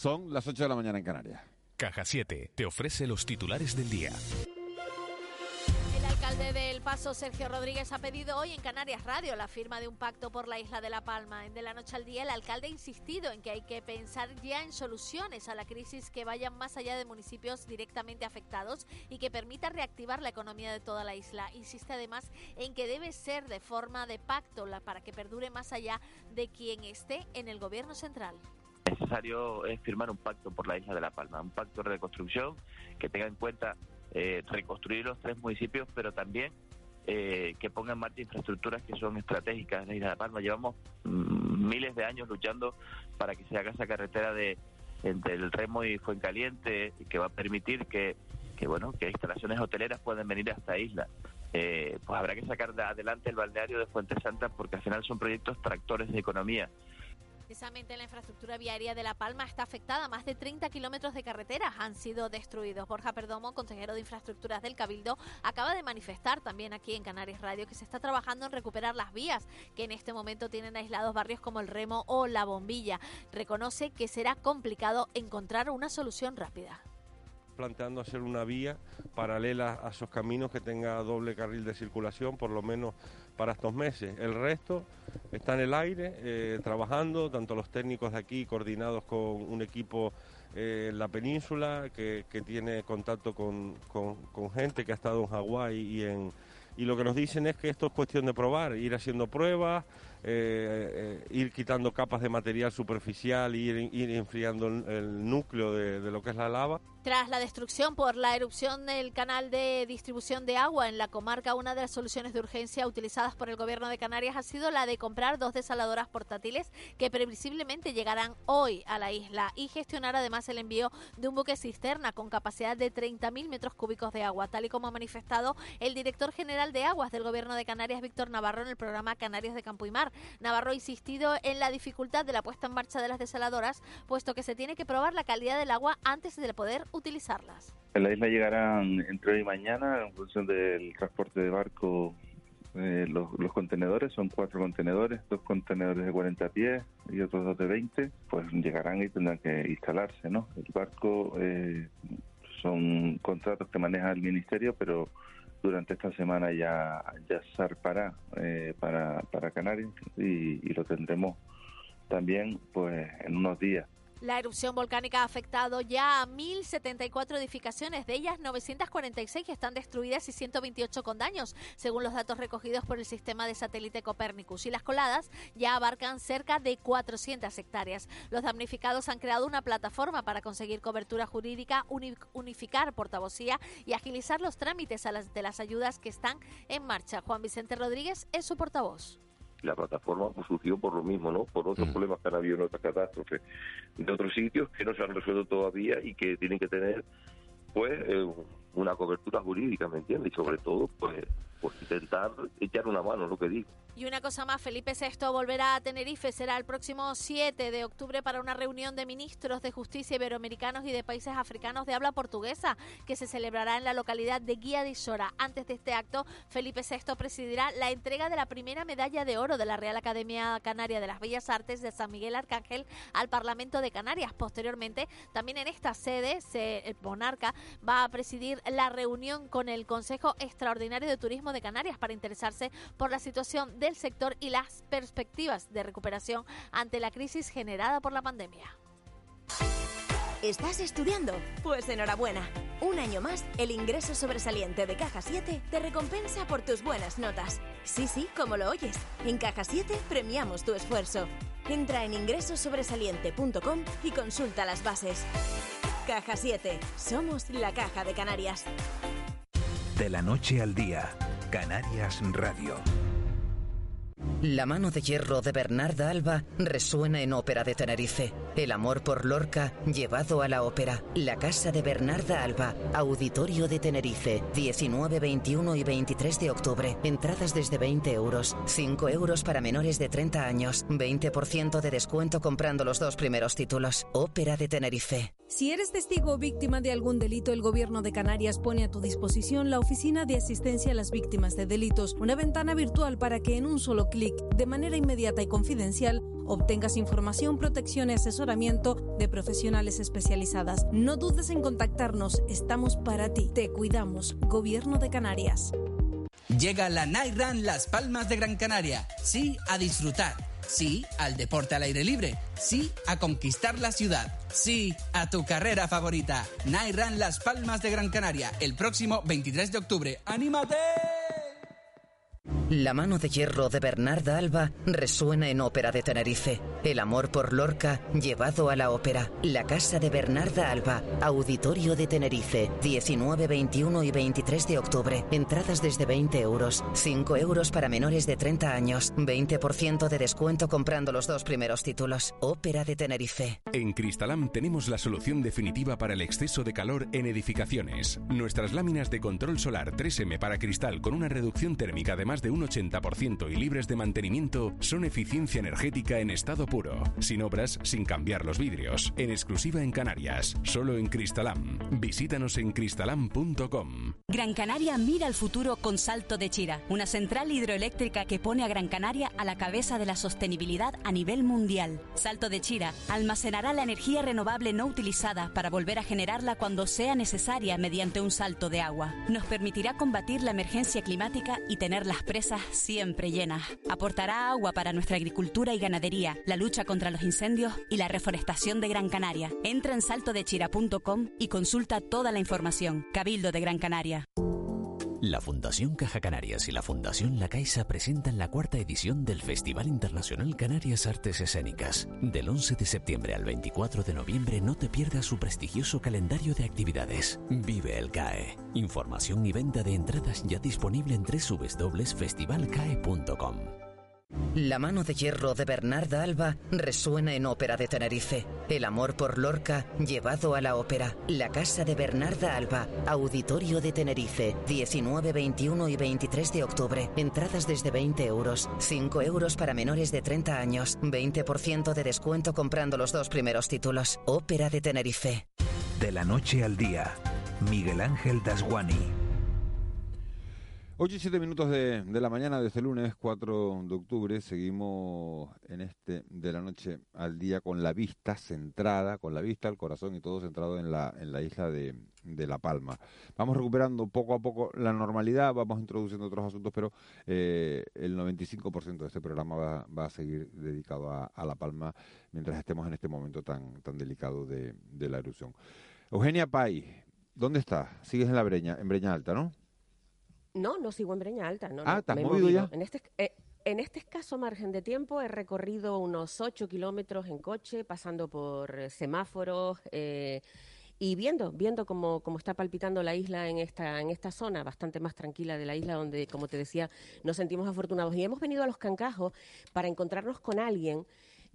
Son las 8 de la mañana en Canarias. Caja 7 te ofrece los titulares del día. El alcalde del Paso, Sergio Rodríguez, ha pedido hoy en Canarias Radio la firma de un pacto por la isla de La Palma. En De la Noche al Día, el alcalde ha insistido en que hay que pensar ya en soluciones a la crisis que vayan más allá de municipios directamente afectados y que permita reactivar la economía de toda la isla. Insiste además en que debe ser de forma de pacto la- para que perdure más allá de quien esté en el gobierno central. Necesario es firmar un pacto por la isla de La Palma, un pacto de reconstrucción que tenga en cuenta eh, reconstruir los tres municipios, pero también eh, que ponga en marcha infraestructuras que son estratégicas en la isla de La Palma. Llevamos mm, miles de años luchando para que se haga esa carretera de entre el Remo y Fuencaliente, que va a permitir que, bueno que instalaciones hoteleras puedan venir a esta isla. Eh, pues habrá que sacar de adelante el balneario de Fuente Santa porque al final son proyectos tractores de economía. Precisamente la infraestructura viaria de La Palma está afectada. Más de 30 kilómetros de carreteras han sido destruidos. Borja Perdomo, consejero de Infraestructuras del Cabildo, acaba de manifestar también aquí en Canarias Radio que se está trabajando en recuperar las vías que en este momento tienen aislados barrios como el Remo o la Bombilla. Reconoce que será complicado encontrar una solución rápida. planteando hacer una vía paralela a esos caminos que tenga doble carril de circulación, por lo menos para estos meses. El resto está en el aire, eh, trabajando, tanto los técnicos de aquí coordinados con un equipo eh, en la península que, tiene contacto con, con- con gente que ha estado en Hawái y en... Y lo que nos dicen es que esto es cuestión de probar, ir haciendo pruebas, eh, eh, ir quitando capas de material superficial, ir, ir enfriando el, núcleo de- de lo que es la lava. Tras la destrucción por la erupción del canal de distribución de agua en la comarca, una de las soluciones de urgencia utilizadas por el gobierno de Canarias ha sido la de comprar dos desaladoras portátiles que previsiblemente llegarán hoy a la isla y gestionar además el envío de un buque cisterna con capacidad de 30.000 metros cúbicos de agua, tal y como ha manifestado el director general de aguas del gobierno de Canarias, Víctor Navarro, en el programa Canarias de Campo y Mar. Navarro ha insistido en la dificultad de la puesta en marcha de las desaladoras, puesto que se tiene que probar la calidad del agua antes de poder utilizarlas. En la isla llegarán entre hoy y mañana en función del transporte de barco. eh, los, los contenedores son cuatro contenedores, dos contenedores de 40 pies y otros dos de 20, pues llegarán y tendrán que instalarse, ¿no? El barco eh, son contratos que maneja el ministerio, pero durante esta semana ya ya zarpará eh, para, para Canarias y, y lo tendremos también pues en unos días. La erupción volcánica ha afectado ya a 1.074 edificaciones, de ellas 946 que están destruidas y 128 con daños, según los datos recogidos por el sistema de satélite Copernicus. Y las coladas ya abarcan cerca de 400 hectáreas. Los damnificados han creado una plataforma para conseguir cobertura jurídica, uni- unificar portavocía y agilizar los trámites de las ayudas que están en marcha. Juan Vicente Rodríguez es su portavoz. La plataforma pues, surgió por lo mismo, ¿no? Por otros problemas que han habido en otras catástrofes de otros sitios que no se han resuelto todavía y que tienen que tener, pues, eh, una cobertura jurídica, ¿me entiendes? Y sobre todo, pues, pues intentar echar una mano, lo que digo. Y una cosa más, Felipe VI volverá a Tenerife. Será el próximo 7 de octubre para una reunión de ministros de justicia iberoamericanos y de países africanos de habla portuguesa que se celebrará en la localidad de Guía de Isora. Antes de este acto, Felipe VI presidirá la entrega de la primera medalla de oro de la Real Academia Canaria de las Bellas Artes de San Miguel Arcángel al Parlamento de Canarias. Posteriormente, también en esta sede, se- el monarca va a presidir la reunión con el Consejo Extraordinario de Turismo de Canarias para interesarse por la situación del sector y las perspectivas de recuperación ante la crisis generada por la pandemia. ¿Estás estudiando? Pues enhorabuena. Un año más, el ingreso sobresaliente de Caja 7 te recompensa por tus buenas notas. Sí, sí, como lo oyes. En Caja 7 premiamos tu esfuerzo. Entra en ingresosobresaliente.com y consulta las bases. Caja 7. Somos la Caja de Canarias. De la noche al día, Canarias Radio. La mano de hierro de Bernarda Alba resuena en Ópera de Tenerife. El amor por Lorca llevado a la ópera. La casa de Bernarda Alba, Auditorio de Tenerife, 19, 21 y 23 de octubre. Entradas desde 20 euros, 5 euros para menores de 30 años, 20% de descuento comprando los dos primeros títulos. Ópera de Tenerife. Si eres testigo o víctima de algún delito, el Gobierno de Canarias pone a tu disposición la Oficina de Asistencia a las Víctimas de Delitos, una ventana virtual para que en un solo clic, de manera inmediata y confidencial, obtengas información, protección y asesoramiento de profesionales especializadas. No dudes en contactarnos, estamos para ti. Te cuidamos, Gobierno de Canarias. Llega la Run Las Palmas de Gran Canaria. Sí, a disfrutar. Sí, al deporte al aire libre. Sí, a conquistar la ciudad. Sí, a tu carrera favorita. Run Las Palmas de Gran Canaria. El próximo 23 de octubre. ¡Anímate! La mano de hierro de Bernarda Alba resuena en Ópera de Tenerife. El amor por Lorca llevado a la ópera. La casa de Bernarda Alba, Auditorio de Tenerife, 19, 21 y 23 de octubre. Entradas desde 20 euros, 5 euros para menores de 30 años, 20% de descuento comprando los dos primeros títulos. Ópera de Tenerife. En Cristalam tenemos la solución definitiva para el exceso de calor en edificaciones. Nuestras láminas de control solar 3M para cristal con una reducción térmica de más de un 80% y libres de mantenimiento son eficiencia energética en estado puro, sin obras, sin cambiar los vidrios, en exclusiva en Canarias, solo en Cristalam. Visítanos en cristalam.com. Gran Canaria mira al futuro con Salto de Chira, una central hidroeléctrica que pone a Gran Canaria a la cabeza de la sostenibilidad a nivel mundial. Salto de Chira almacenará la energía renovable no utilizada para volver a generarla cuando sea necesaria mediante un salto de agua. Nos permitirá combatir la emergencia climática y tener las presas siempre llenas. Aportará agua para nuestra agricultura y ganadería, la lucha contra los incendios y la reforestación de Gran Canaria. Entra en saltodechira.com y consulta toda la información. Cabildo de Gran Canaria. La Fundación Caja Canarias y la Fundación La Caixa presentan la cuarta edición del Festival Internacional Canarias Artes Escénicas. Del 11 de septiembre al 24 de noviembre no te pierdas su prestigioso calendario de actividades. Vive el CAE. Información y venta de entradas ya disponible en www.festivalcae.com. La mano de hierro de Bernarda Alba resuena en Ópera de Tenerife. El amor por Lorca llevado a la ópera. La casa de Bernarda Alba, Auditorio de Tenerife, 19, 21 y 23 de octubre. Entradas desde 20 euros, 5 euros para menores de 30 años, 20% de descuento comprando los dos primeros títulos. Ópera de Tenerife. De la noche al día, Miguel Ángel Dasguani. 8 y 7 minutos de, de, la mañana de este lunes 4 de octubre. Seguimos en este de la noche al día con la vista centrada, con la vista, el corazón y todo centrado en la, en la isla de, de La Palma. Vamos recuperando poco a poco la normalidad, vamos introduciendo otros asuntos, pero eh, el 95% de este programa va, a seguir dedicado a, La Palma mientras estemos en este momento tan, tan delicado de, de la erupción. Eugenia Pay, ¿dónde estás? Sigues en la Breña, en Breña Alta, ¿no? No, no sigo en Breña Alta. No, ah, no, ¿estás he movido ya? En este, eh, en este escaso margen de tiempo he recorrido unos 8 kilómetros en coche, pasando por eh, semáforos eh, y viendo, viendo cómo, cómo está palpitando la isla en esta, en esta zona, bastante más tranquila de la isla, donde, como te decía, nos sentimos afortunados. Y hemos venido a los Cancajos para encontrarnos con alguien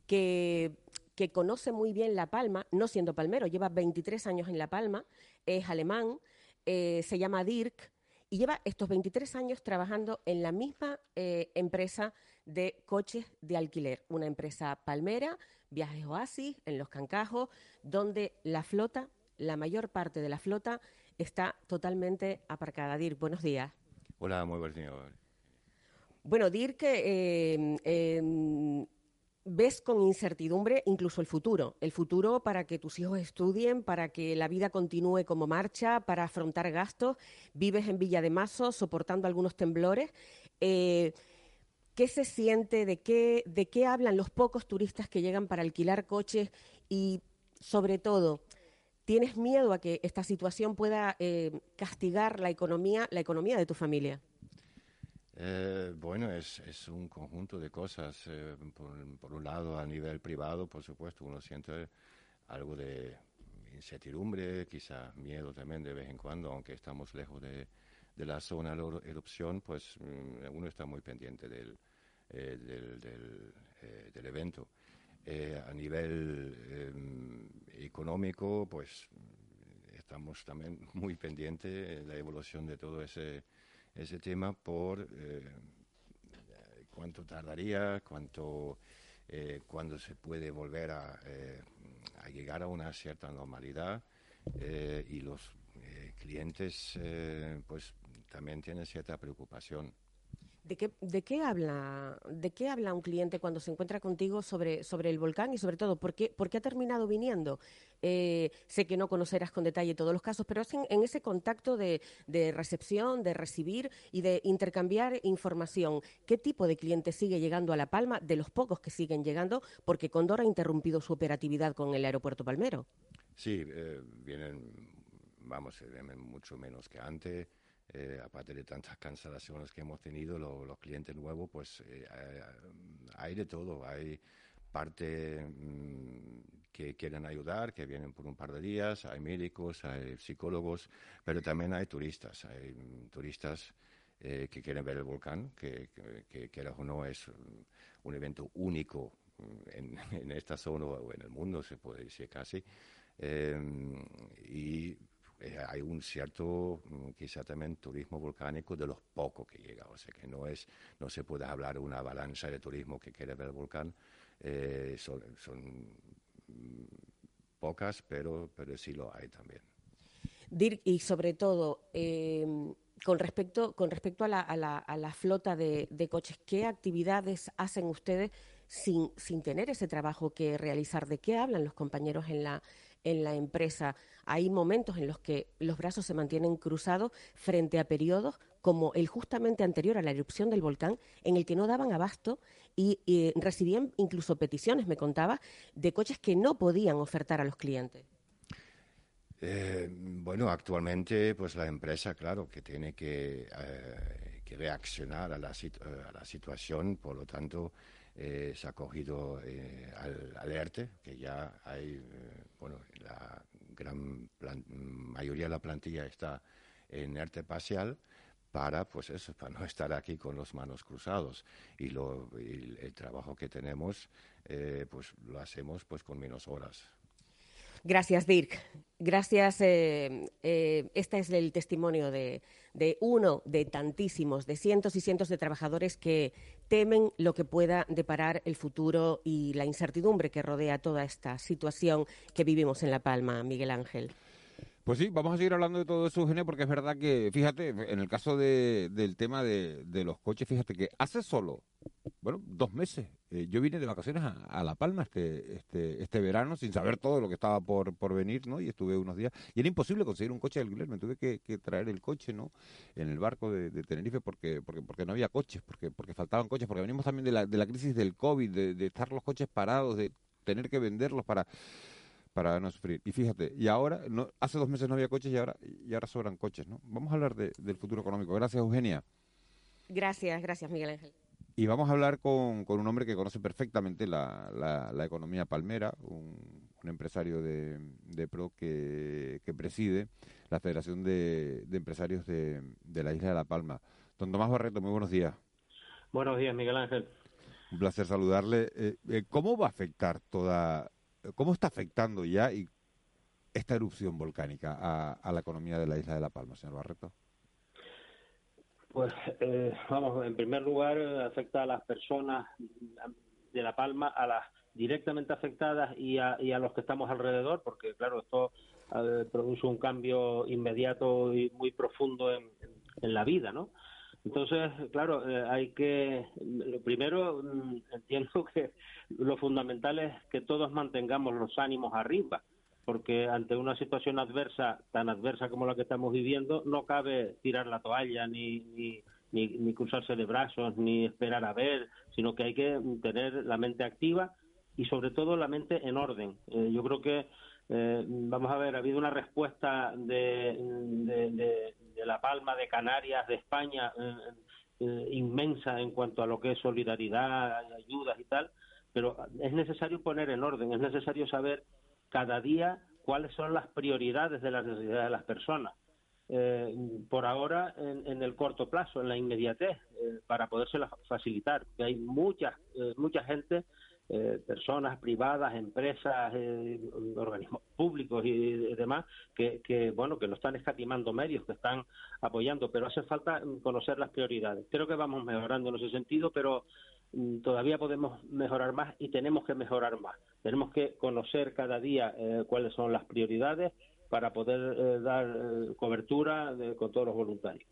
que que conoce muy bien La Palma, no siendo palmero, lleva 23 años en La Palma, es alemán, eh, se llama Dirk, y lleva estos 23 años trabajando en la misma eh, empresa de coches de alquiler, una empresa palmera, Viajes Oasis, en Los Cancajos, donde la flota, la mayor parte de la flota, está totalmente aparcada. Dirk, buenos días. Hola, muy buenos días. Bueno, Dirk, eh, eh, ves con incertidumbre incluso el futuro, el futuro para que tus hijos estudien, para que la vida continúe como marcha, para afrontar gastos, vives en Villa de Mazo soportando algunos temblores. Eh, ¿Qué se siente? De qué, ¿De qué hablan los pocos turistas que llegan para alquilar coches? Y sobre todo, ¿tienes miedo a que esta situación pueda eh, castigar la economía, la economía de tu familia? Eh, bueno, es, un conjunto de cosas. Eh, por, un lado, a nivel privado, por supuesto, uno siente algo de incertidumbre, quizá miedo también de vez en cuando, aunque estamos lejos de, la zona de erupción, pues mm, uno está muy pendiente del, del, del, evento. a nivel em, económico, pues estamos también muy pendientes de la evolución de todo ese, ese tema por cuánto tardaría, cuánto, eh, cuándo se puede volver a, eh, a, llegar a una cierta normalidad eh, y los eh, clientes pues también tienen cierta preocupación. ¿De qué, ¿De qué, habla, ¿De qué habla un cliente cuando se encuentra contigo sobre, el volcán y sobre todo por qué, ha terminado viniendo? Eh, sé que no conocerás con detalle todos los casos, pero en, ese contacto de, recepción, de recibir y de intercambiar información. ¿Qué tipo de cliente sigue llegando a La Palma? De los pocos que siguen llegando, porque Condor ha interrumpido su operatividad con el aeropuerto Palmero. Sí, eh, vienen, vamos, vienen mucho menos que antes. Eh, aparte de tantas cancelaciones que hemos tenido, los clientes nuevos, pues eh, hay de todo. Hay parte mm, que quieren ayudar, que vienen por un par de días, hay médicos, hay psicólogos, pero también hay turistas. Hay mm, turistas eh, que quieren ver el volcán, que, que, que, o no es un evento único mm, en, en, esta zona o en el mundo, se puede decir casi. y eh, hay un cierto, mm, quizá también, turismo volcánico de los pocos que llega. O sea que no, es, no se puede hablar de una balanza de turismo que quiere ver el volcán. Eh, son, mm, pocas, pero, pero sí lo hay también. Dirk, y sobre todo, em, con respecto, con respecto a la, a la, a la flota de, de, coches, ¿qué actividades hacen ustedes sin, sin tener ese trabajo que realizar? ¿De qué hablan los compañeros en la, en la empresa. Hay momentos en los que los brazos se mantienen cruzados frente a periodos como el justamente anterior a la erupción del volcán, en el que no daban abasto y, recibían incluso peticiones, me contaba, de coches que no podían ofertar a los clientes. Eh, bueno, actualmente, pues la empresa, claro, que tiene que, eh, que reaccionar a la, a la situación, por lo tanto, eh, se ha cogido eh, al, al, que ya hay, eh, bueno, la gran mayoría de la plantilla está en ERTE parcial para, pues eso, para no estar aquí con las manos cruzados. Y, el trabajo que tenemos, pues lo hacemos pues con menos horas. Gracias, Dirk. Gracias. Eh, este es el testimonio de, de, uno de tantísimos, de cientos y cientos de trabajadores que temen lo que pueda deparar el futuro y la incertidumbre que rodea toda esta situación que vivimos en La Palma, Miguel Ángel. Pues sí, vamos a seguir hablando de todo eso, Eugenia, porque es verdad que, fíjate, en el caso de, del tema de, de, los coches, fíjate que hace solo, bueno, dos meses, eh, yo vine de vacaciones a, La Palma este, este, este verano sin saber todo lo que estaba por, por venir, ¿no? Y estuve unos días, y era imposible conseguir un coche de alquiler, me tuve que, traer el coche, ¿no? En el barco de, Tenerife porque, porque, porque no había coches, porque, porque faltaban coches, porque venimos también de la, de la crisis del COVID, de, de estar los coches parados, de tener que venderlos para para no sufrir. Y fíjate, y ahora, no, hace dos meses no había coches y ahora, y ahora sobran coches, ¿no? Vamos a hablar del futuro económico. Gracias, Eugenia. Gracias, gracias, Miguel Ángel. Y vamos a hablar con, con un hombre que conoce perfectamente la, la, economía palmera, un, empresario de, de PRO que, que, preside la Federación de, de Empresarios de, de, la Isla de La Palma. Don Tomás Barreto, muy buenos días. Buenos días, Miguel Ángel. Un placer saludarle. Eh, eh, ¿Cómo va a afectar toda ¿Cómo está afectando ya y esta erupción volcánica a, la economía de la isla de La Palma, señor Barreto? Pues eh, vamos, en primer lugar afecta a las personas de La Palma, a las directamente afectadas y a, los que estamos alrededor, porque claro, esto eh, produce un cambio inmediato y muy profundo en la vida, ¿no? Entonces, claro, eh, hay que, lo primero, mm, entiendo que lo fundamental es que todos mantengamos los ánimos arriba, porque ante una situación adversa, tan adversa como la que estamos viviendo, no cabe tirar la toalla ni, ni, ni, cruzarse de brazos, ni esperar a ver, sino que hay que tener la mente activa y sobre todo la mente en orden. Eh, yo creo que, eh, vamos a ver, ha habido una respuesta de, de La Palma, de Canarias, de España, eh, eh, inmensa en cuanto a lo que es solidaridad, ayudas y tal, pero es necesario poner en orden, es necesario saber cada día cuáles son las prioridades de las necesidades de las personas. eh, por ahora en, en, el corto plazo, en la inmediatez, para podérsela facilitar. Que hay mucha, mucha gente, eh, personas privadas, empresas, eh, organismos públicos y demás, que, que, bueno, que no están escatimando medios, que están apoyando, pero hace falta conocer las prioridades. Creo que vamos mejorando en ese sentido, pero mm, todavía podemos mejorar más y tenemos que mejorar más. Tenemos que conocer cada día eh, cuáles son las prioridades para poder eh, dar eh, cobertura de, con todos los voluntarios.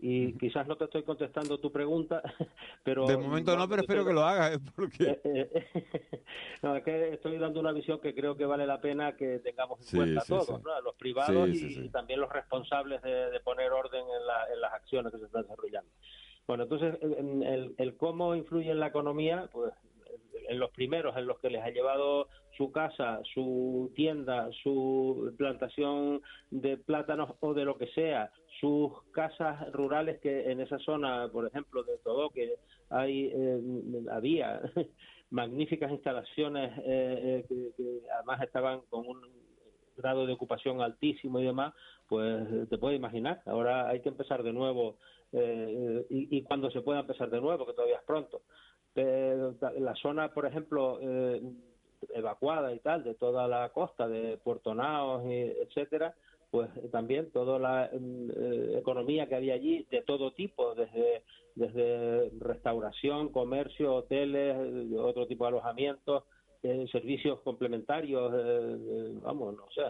Y quizás no te estoy contestando tu pregunta, pero... De momento no, pero espero que lo hagas, ¿eh? porque... no, es que estoy dando una visión que creo que vale la pena que tengamos en sí, cuenta sí, todos, sí. ¿no? los privados y, y, también los responsables de, de poner orden en, la, en, las acciones que se están desarrollando. Bueno, entonces, el, el, el cómo influye en la economía, pues en los primeros en los que les ha llevado su casa, su tienda, su plantación de plátanos o de lo que sea, sus casas rurales que en esa zona, por ejemplo, de todo que hay eh, había magníficas instalaciones eh, eh, que, que además estaban con un grado de ocupación altísimo y demás, pues te puedes imaginar. Ahora hay que empezar de nuevo eh, y, y, cuando se pueda empezar de nuevo, que todavía es pronto. Pero la zona, por ejemplo, eh, evacuada y tal, de toda la costa, de Puerto Naos, etcétera, pues también toda la eh, economía que había allí, de todo tipo, desde, desde restauración, comercio, hoteles, otro tipo de alojamientos, eh, servicios complementarios, eh, vamos, no sé,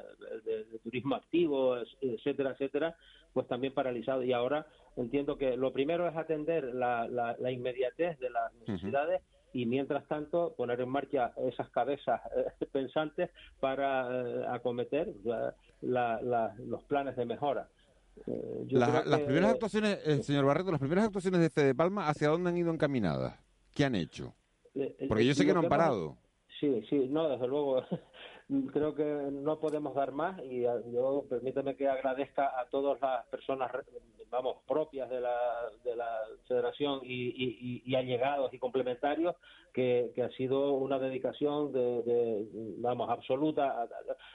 de, de, turismo activo, etcétera, etcétera, pues también paralizado. Y ahora entiendo que lo primero es atender la, la, la inmediatez de las necesidades. Uh -huh y mientras tanto poner en marcha esas cabezas eh, pensantes para eh, acometer la, los planes de mejora. Eh, la, las primeras actuaciones, eh, señor Barreto, las primeras actuaciones de Fede Palma, ¿hacia dónde han ido encaminadas? ¿Qué han hecho? Porque yo sé que no han parado. Sí, sí, no, desde luego. creo que no podemos dar más y yo permíteme que agradezca a todas las personas vamos propias de la, de la federación y, y, allegados y complementarios que, que, ha sido una dedicación de, de vamos absoluta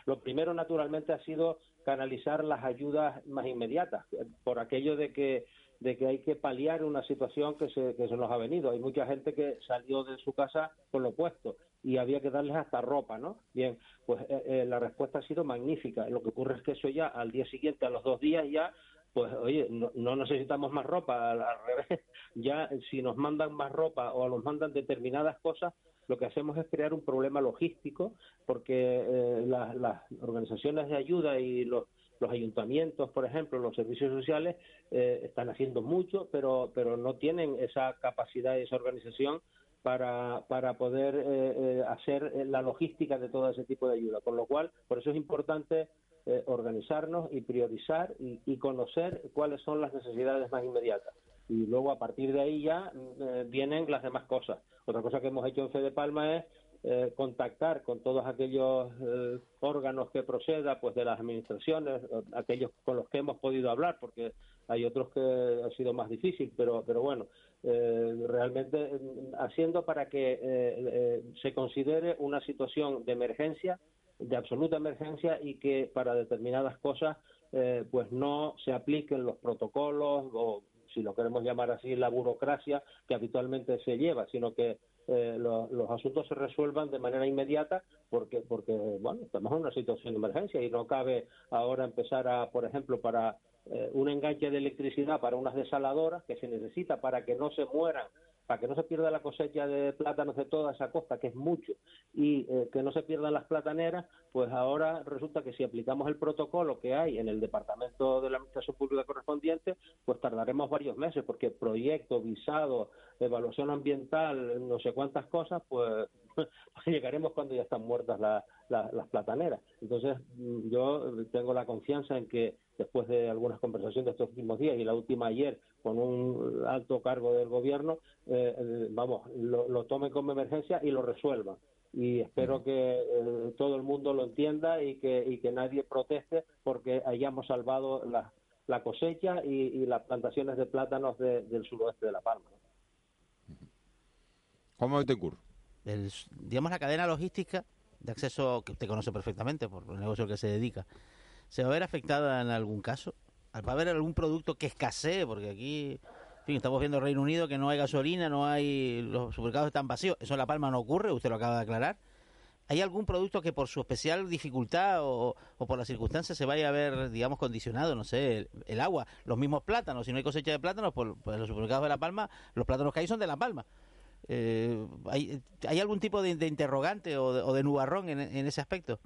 lo primero naturalmente ha sido canalizar las ayudas más inmediatas por aquello de que de que hay que paliar una situación que se, que se nos ha venido. Hay mucha gente que salió de su casa con lo puesto y había que darles hasta ropa, ¿no? Bien, pues eh, eh, la respuesta ha sido magnífica. Lo que ocurre es que eso ya al día siguiente, a los dos días ya, pues oye, no, no necesitamos más ropa, al, revés, ya si nos mandan más ropa o nos mandan determinadas cosas, lo que hacemos es crear un problema logístico porque eh, las, las organizaciones de ayuda y los los ayuntamientos, por ejemplo, los servicios sociales eh, están haciendo mucho, pero pero no tienen esa capacidad y esa organización para, para poder eh, eh, hacer la logística de todo ese tipo de ayuda. Con lo cual, por eso es importante eh, organizarnos y priorizar y, y, conocer cuáles son las necesidades más inmediatas. Y luego, a partir de ahí ya eh, vienen las demás cosas. Otra cosa que hemos hecho en Fede Palma es eh, contactar con todos aquellos eh, órganos que proceda pues de las administraciones, aquellos con los que hemos podido hablar, porque hay otros que ha sido más difícil, pero, pero bueno, eh, realmente haciendo para que eh, se considere una situación de emergencia, de absoluta emergencia y que para determinadas cosas eh, pues no se apliquen los protocolos o si lo queremos llamar así, la burocracia que habitualmente se lleva, sino que eh, lo, los asuntos se resuelvan de manera inmediata porque, porque, bueno, estamos en una situación de emergencia y no cabe ahora empezar a, por ejemplo, para eh, un enganche de electricidad para unas desaladoras que se necesita para que no se mueran para que no se pierda la cosecha de plátanos de toda esa costa, que es mucho, y eh, que no se pierdan las plataneras, pues ahora resulta que si aplicamos el protocolo que hay en el Departamento de la Administración Pública correspondiente, pues tardaremos varios meses, porque proyecto, visado, evaluación ambiental, no sé cuántas cosas, pues llegaremos cuando ya están muertas la, la, las plataneras. Entonces, mm, yo tengo la confianza en que después de algunas conversaciones de estos últimos días y la última ayer con un alto cargo del gobierno, eh, vamos, lo, lo tomen como emergencia y lo resuelvan y espero que eh, todo el mundo lo entienda y que, y que nadie proteste porque hayamos salvado la, la cosecha y, y, las plantaciones de plátanos de, del suroeste de La Palma. ¿Cómo ocurre? El, digamos, la cadena logística de acceso que usted conoce perfectamente por el negocio al que se dedica, ¿se va a ver afectada en algún caso? ¿Va a haber algún producto que escasee? Porque aquí, estamos viendo Reino Unido que no hay gasolina, no hay, los supermercados están vacíos. Eso en La Palma no ocurre, usted lo acaba de aclarar. ¿Hay algún producto que por su especial dificultad o, por las circunstancias se vaya a ver, digamos, condicionado? No sé, el, agua, los mismos plátanos. Si no hay cosecha de plátanos, por, por, los supermercados de La Palma, los plátanos que hay son de La Palma. Eh, ¿hay, ¿hay, algún tipo de, interrogante o de, nubarrón en, ese aspecto?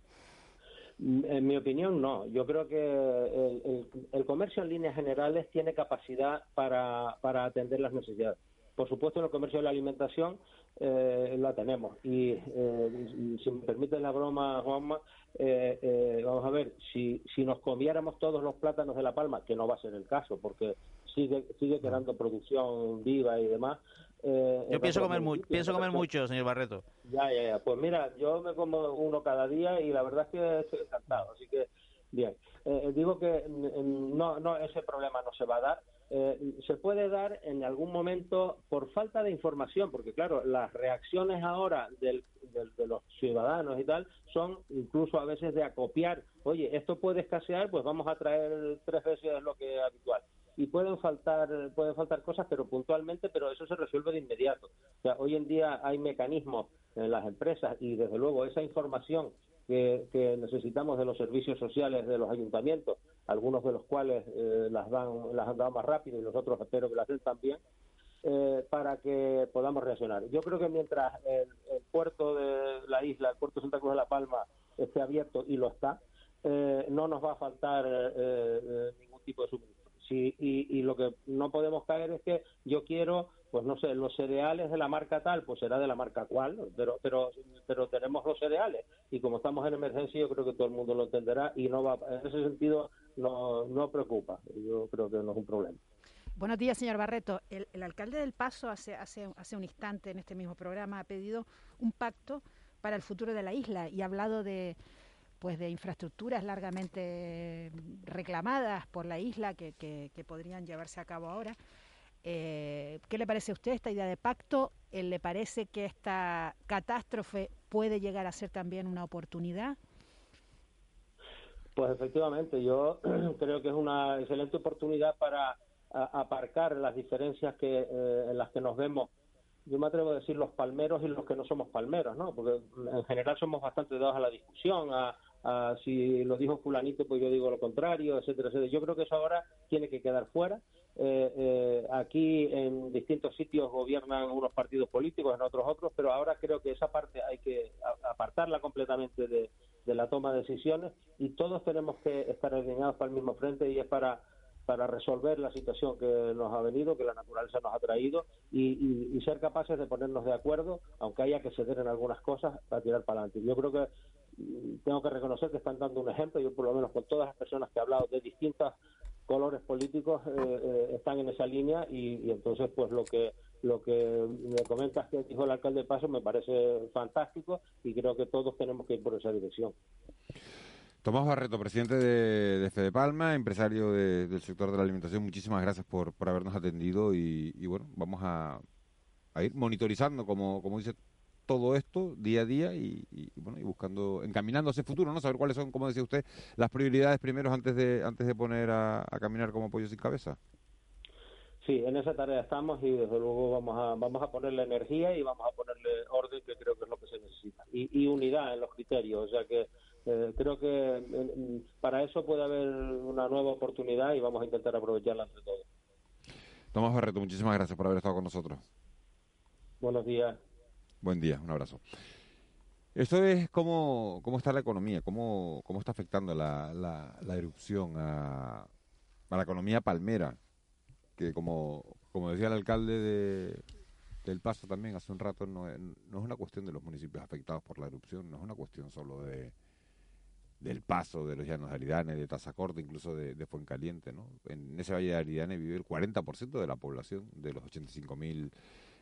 En mi opinión, no. Yo creo que el, comercio en líneas generales tiene capacidad para, para, atender las necesidades. Por supuesto, en el comercio de la alimentación eh, la tenemos. Y eh, si me permite la broma, Juanma, eh, vamos a ver, si, si nos comiéramos todos los plátanos de La Palma, que no va a ser el caso, porque sigue, sigue quedando producción viva y demás, eh, yo pienso comer, pienso comer mucho, señor Barreto. Ya, ya, ya. Pues mira, yo me como uno cada día y la verdad es que estoy encantado. Así que, bien. Eh, eh, digo que mm, no, no, ese problema no se va a dar. se puede dar en algún momento por falta de información, porque claro, las reacciones ahora del, de los ciudadanos y tal son incluso a veces de acopiar, oye, esto puede escasear, pues vamos a traer tres veces lo que es habitual y pueden faltar pueden faltar cosas pero puntualmente pero eso se resuelve de inmediato o sea hoy en día hay mecanismos en las empresas y desde luego esa información que, necesitamos de los servicios sociales de los ayuntamientos algunos de los cuales eh, las dan las han dado más rápido y los otros espero que las den también eh, para que podamos reaccionar. Yo creo que mientras el, puerto de la isla, el puerto de Santa Cruz de la Palma esté abierto y lo está, eh, no nos va a faltar ningún tipo de suministro y, lo que no podemos caer es que yo quiero, pues no sé, los cereales de la marca tal, pues será de la marca cual, pero, pero, pero tenemos los cereales y como estamos en emergencia yo creo que todo el mundo lo entenderá y no va, en ese sentido no, no preocupa, yo creo que no es un problema. Buenos días, señor Barreto. El, el alcalde del Paso hace, hace, hace un instante en este mismo programa ha pedido un pacto para el futuro de la isla y ha hablado de pues de infraestructuras largamente reclamadas por la isla que, que, podrían llevarse a cabo ahora. Eh, ¿Qué le parece a usted esta idea de pacto? Eh, ¿Le parece que esta catástrofe puede llegar a ser también una oportunidad? Pues efectivamente, yo creo que es una excelente oportunidad para aparcar las diferencias que eh, en las que nos vemos yo me atrevo a decir los palmeros y los que no somos palmeros, ¿no? Porque en general somos bastante dados a la discusión, a, si lo dijo fulanito, pues yo digo lo contrario, etcétera, etcétera. Yo creo que eso ahora tiene que quedar fuera. Eh, eh, aquí en distintos sitios gobiernan unos partidos políticos, en otros otros, pero ahora creo que esa parte hay que apartarla completamente de, la toma de decisiones y todos tenemos que estar alineados para el mismo frente y es para para resolver la situación que nos ha venido, que la naturaleza nos ha traído y, ser capaces de ponernos de acuerdo, aunque haya que ceder en algunas cosas, para tirar para adelante. Yo creo que tengo que reconocer que están dando un ejemplo, yo por lo menos con todas las personas que he hablado de distintos colores políticos eh, eh, están en esa línea y, entonces pues lo que lo que me comentas que dijo el alcalde de Paso me parece fantástico y creo que todos tenemos que ir por esa dirección. Tomás Barreto, presidente de, de Fede Palma, empresario del sector de la alimentación, muchísimas gracias por, por habernos atendido y, bueno, vamos a, a, ir monitorizando, como, como dice todo esto día a día y, bueno y buscando encaminando hacia el futuro no saber cuáles son como decía usted las prioridades primeros antes de antes de poner a, caminar como pollo sin cabeza. Sí en esa tarea estamos y desde luego vamos a vamos a ponerle energía y vamos a ponerle orden que creo que es lo que se necesita. Y, unidad en los criterios o sea que eh, creo que para eso puede haber una nueva oportunidad y vamos a intentar aprovecharla entre todos. Tomás Barreto muchísimas gracias por haber estado con nosotros. Buenos días Buen día, un abrazo. Esto es cómo, cómo está la economía, cómo, cómo está afectando la, la, erupción a, a, la economía palmera, que como, como decía el alcalde de, del Paso también hace un rato, no es, no es una cuestión de los municipios afectados por la erupción, no es una cuestión solo de del Paso, de los Llanos de Aridane, de Tazacorte, incluso de, de, Fuencaliente. ¿no? En ese valle de Aridane vive el 40% de la población de los 85.000 mil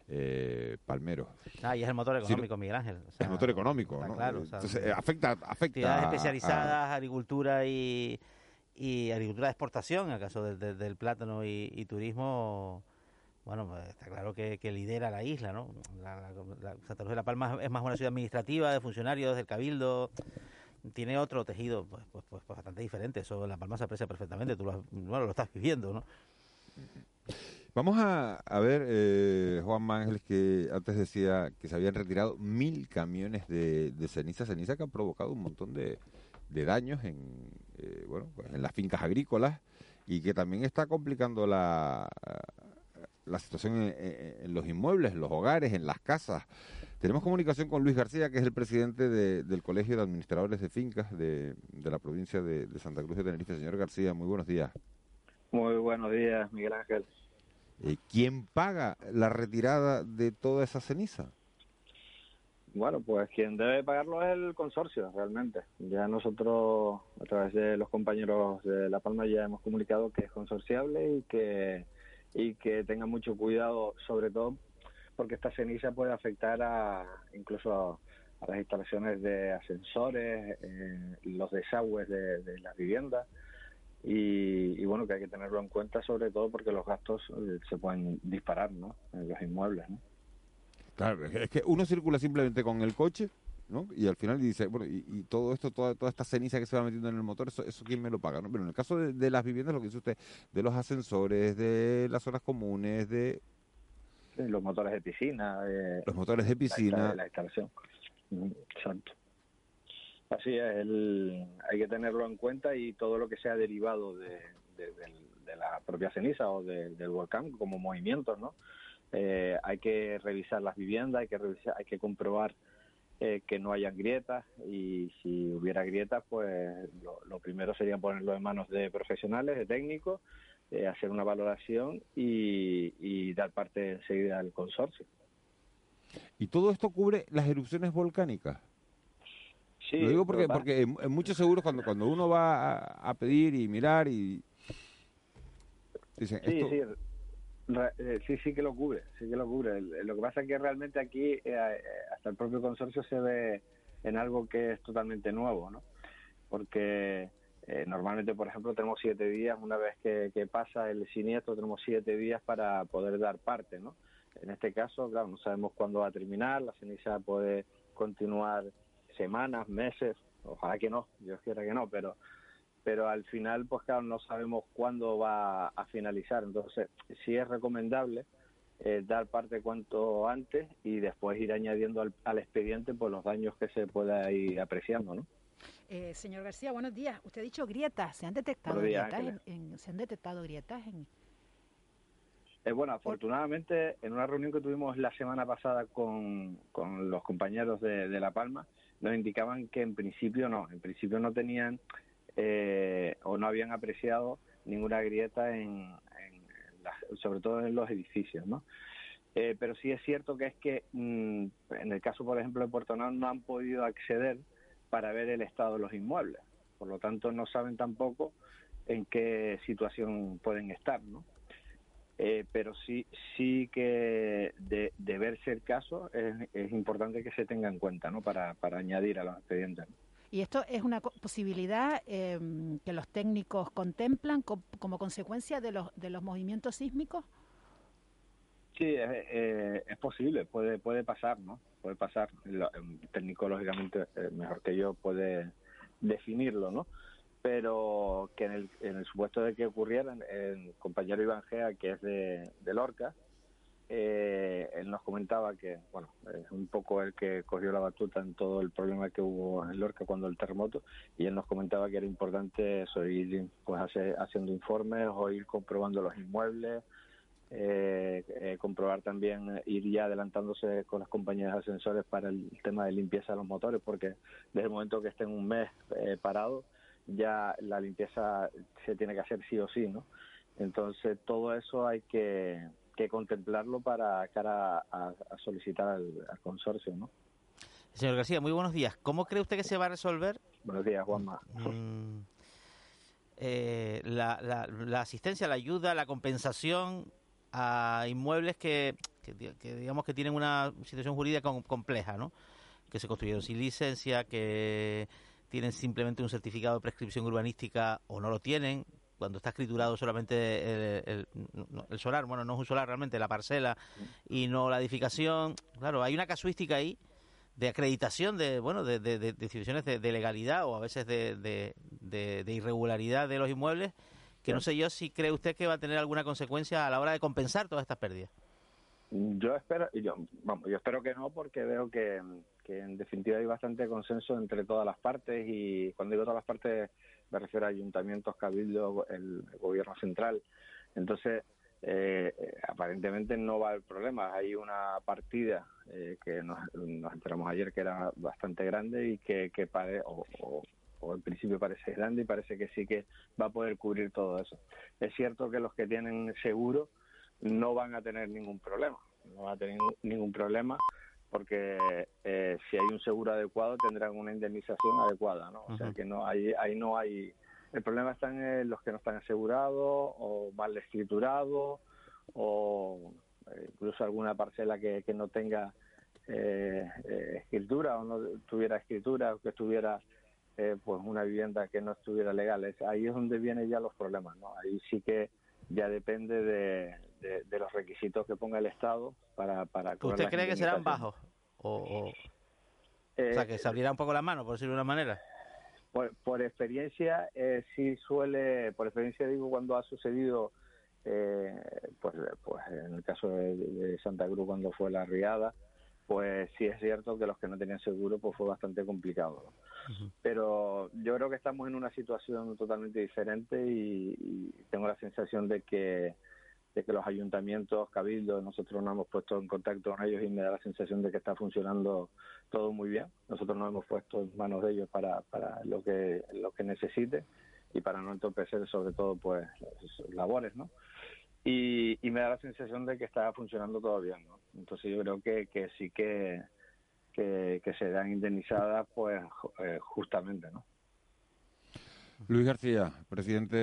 eh, palmeros. Ah, y es el motor económico, Miguel Ángel. el motor económico, ¿no? Claro, Entonces, eh, afecta, afecta. especializadas, agricultura y, y, agricultura de exportación, en el caso del, plátano y, turismo, bueno, pues, está claro que, lidera la isla, ¿no? La, Santa Cruz de la Palma es más una ciudad administrativa, de funcionarios, del cabildo, tiene otro tejido pues, pues, pues bastante bastante diferente. Eso en La Palma se aprecia perfectamente. Tú lo, bueno, lo estás viviendo, ¿no? Vamos a, a ver, eh, Juan Ángeles, que antes decía que se habían retirado mil camiones de, de ceniza, ceniza que han provocado un montón de, de daños en, eh, bueno, pues en las fincas agrícolas y que también está complicando la, la situación en, los inmuebles, en los hogares, en las casas. Tenemos comunicación con Luis García, que es el presidente de, del Colegio de Administradores de Fincas de, la provincia de, Santa Cruz de Tenerife. Señor García, muy buenos días. Muy buenos días, Miguel Ángel. Eh, ¿Quién paga la retirada de toda esa ceniza? Bueno, pues quien debe pagarlo es el consorcio, realmente. Ya nosotros, a través de los compañeros de La Palma, ya hemos comunicado que es consorciable y que, y que tenga mucho cuidado, sobre todo porque esta ceniza puede afectar a incluso a, las instalaciones de ascensores, eh, los desagües de, de las viviendas. Y, y, bueno, que hay que tenerlo en cuenta sobre todo porque los gastos eh, se pueden disparar ¿no? en los inmuebles. ¿no? Claro, es que uno circula simplemente con el coche, ¿no? Y al final dice, bueno, y, y todo esto, toda, toda esta ceniza que se va metiendo en el motor, eso, eso quién me lo paga, ¿no? Pero en el caso de, de las viviendas, lo que dice usted, de los ascensores, de las zonas comunes, de... Sí, los motores de piscina. Eh, los motores de piscina. La, la instalación. Exacto. Así es, el, hay que tenerlo en cuenta y todo lo que sea derivado de, la propia ceniza o del volcán como movimientos, ¿no? Eh, hay que revisar las viviendas, hay que revisar, hay que comprobar eh, que no hayan grietas y si hubiera grietas, pues lo, lo, primero sería ponerlo en manos de profesionales, de técnicos, eh, hacer una valoración y, y, dar parte enseguida al consorcio. ¿Y todo esto cubre las erupciones volcánicas? Sí, lo digo porque, porque en, en, muchos seguros cuando, cuando uno va a, a pedir y mirar y dicen sí, esto... sí eh, sí, sí que lo cubre, sí que lo cubre. Lo que pasa es que realmente aquí eh, hasta el propio consorcio se ve en algo que es totalmente nuevo, ¿no? Porque eh, normalmente, por ejemplo, tenemos siete días, una vez que, que, pasa el siniestro, tenemos siete días para poder dar parte, ¿no? En este caso, claro, no sabemos cuándo va a terminar, la ceniza puede continuar semanas, meses, ojalá que no, yo quiera que no, pero pero al final, pues claro, no sabemos cuándo va a finalizar. Entonces, sí es recomendable eh, dar parte cuanto antes y después ir añadiendo al, al, expediente pues los daños que se pueda ir apreciando, ¿no? Eh, señor García, buenos días. Usted ha dicho grietas. ¿Se han detectado días, grietas? En, en, ¿Se han detectado grietas en...? Eh, bueno, afortunadamente, en una reunión que tuvimos la semana pasada con, con los compañeros de, de La Palma, nos indicaban que en principio no, en principio no tenían eh, o no habían apreciado ninguna grieta en, sobre todo en los edificios, ¿no? Eh, pero sí es cierto que es que mmm, en el caso, por ejemplo, de Puerto Nado no han podido acceder para ver el estado de los inmuebles, por lo tanto no saben tampoco en qué situación pueden estar, ¿no? Eh, pero sí sí que de, de verse el caso es, es, importante que se tenga en cuenta, ¿no? Para, para añadir a los expedientes. ¿no? ¿Y esto es una posibilidad eh, que los técnicos contemplan co como consecuencia de los, de los movimientos sísmicos? Sí, eh, es posible, puede puede pasar, ¿no? Puede pasar. El técnico, lógicamente, eh, mejor que yo, puede definirlo, ¿no? Pero que en el, en el supuesto de que ocurriera, el compañero Iván Gea, que es de, de Lorca, eh, él nos comentaba que, bueno, es un poco el que cogió la batuta en todo el problema que hubo en Lorca cuando el terremoto, y él nos comentaba que era importante eso, ir pues, hacer, haciendo informes o ir comprobando los inmuebles, eh, eh, comprobar también, ir ya adelantándose con las compañías de ascensores para el tema de limpieza de los motores, porque desde el momento que estén un mes eh, parado, ya la limpieza se tiene que hacer sí o sí, ¿no? Entonces, todo eso hay que que contemplarlo para cara a, a solicitar al, al, consorcio, ¿no? Señor García, muy buenos días. ¿Cómo cree usted que se va a resolver? Buenos días, Juanma. Mm, eh, la, la, la, asistencia, la ayuda, la compensación a inmuebles que, que, que, digamos que tienen una situación jurídica compleja, ¿no? Que se construyeron sin licencia, que tienen simplemente un certificado de prescripción urbanística o no lo tienen, cuando está escriturado solamente el, el, el, solar, bueno, no es un solar realmente, la parcela y no la edificación. Claro, hay una casuística ahí de acreditación de bueno de, de, de, de situaciones de, legalidad o a veces de, de, irregularidad de los inmuebles que no sé yo si cree usted que va a tener alguna consecuencia a la hora de compensar todas estas pérdidas. Yo espero, yo, vamos, yo espero que no, porque veo que, que, en definitiva hay bastante consenso entre todas las partes y cuando digo todas las partes me refiero a ayuntamientos, cabildo, el gobierno central. Entonces, eh, aparentemente no va el problema. Hay una partida eh, que nos, nos, enteramos ayer que era bastante grande y que, que pare, o, o, o en principio parece grande y parece que sí que va a poder cubrir todo eso. Es cierto que los que tienen seguro no van a tener ningún problema, no van a tener ningún problema porque eh, si hay un seguro adecuado tendrán una indemnización adecuada, ¿no? O sea que no hay, ahí no hay, el problema está en los que no están asegurados o mal escriturados o eh, incluso alguna parcela que, que no tenga eh, eh, escritura o no tuviera escritura o que estuviera eh, pues una vivienda que no estuviera legal. Es, ahí es donde vienen ya los problemas, ¿no? Ahí sí que ya depende de, de, de los requisitos que ponga el Estado para... para ¿Usted cree que serán bajos? O, o... Eh, o sea, que se abrirá un poco la mano, por decirlo de una manera. Por, por experiencia, eh, sí suele, por experiencia digo, cuando ha sucedido, eh, pues, pues en el caso de, de Santa Cruz cuando fue la riada, pues sí es cierto que los que no tenían seguro pues fue bastante complicado. ¿no? Uh -huh. Pero yo creo que estamos en una situación totalmente diferente y, y, tengo la sensación de que de que los ayuntamientos, cabildos, nosotros nos hemos puesto en contacto con ellos y me da la sensación de que está funcionando todo muy bien. Nosotros nos hemos puesto en manos de ellos para, para lo que lo que necesite y para no entorpecer sobre todo pues sus labores, ¿no? Y, me da la sensación de que está funcionando todo bien, ¿no? Entonces yo creo que, que sí que, que, que serán indemnizadas pues eh, justamente, ¿no? Luis García, presidente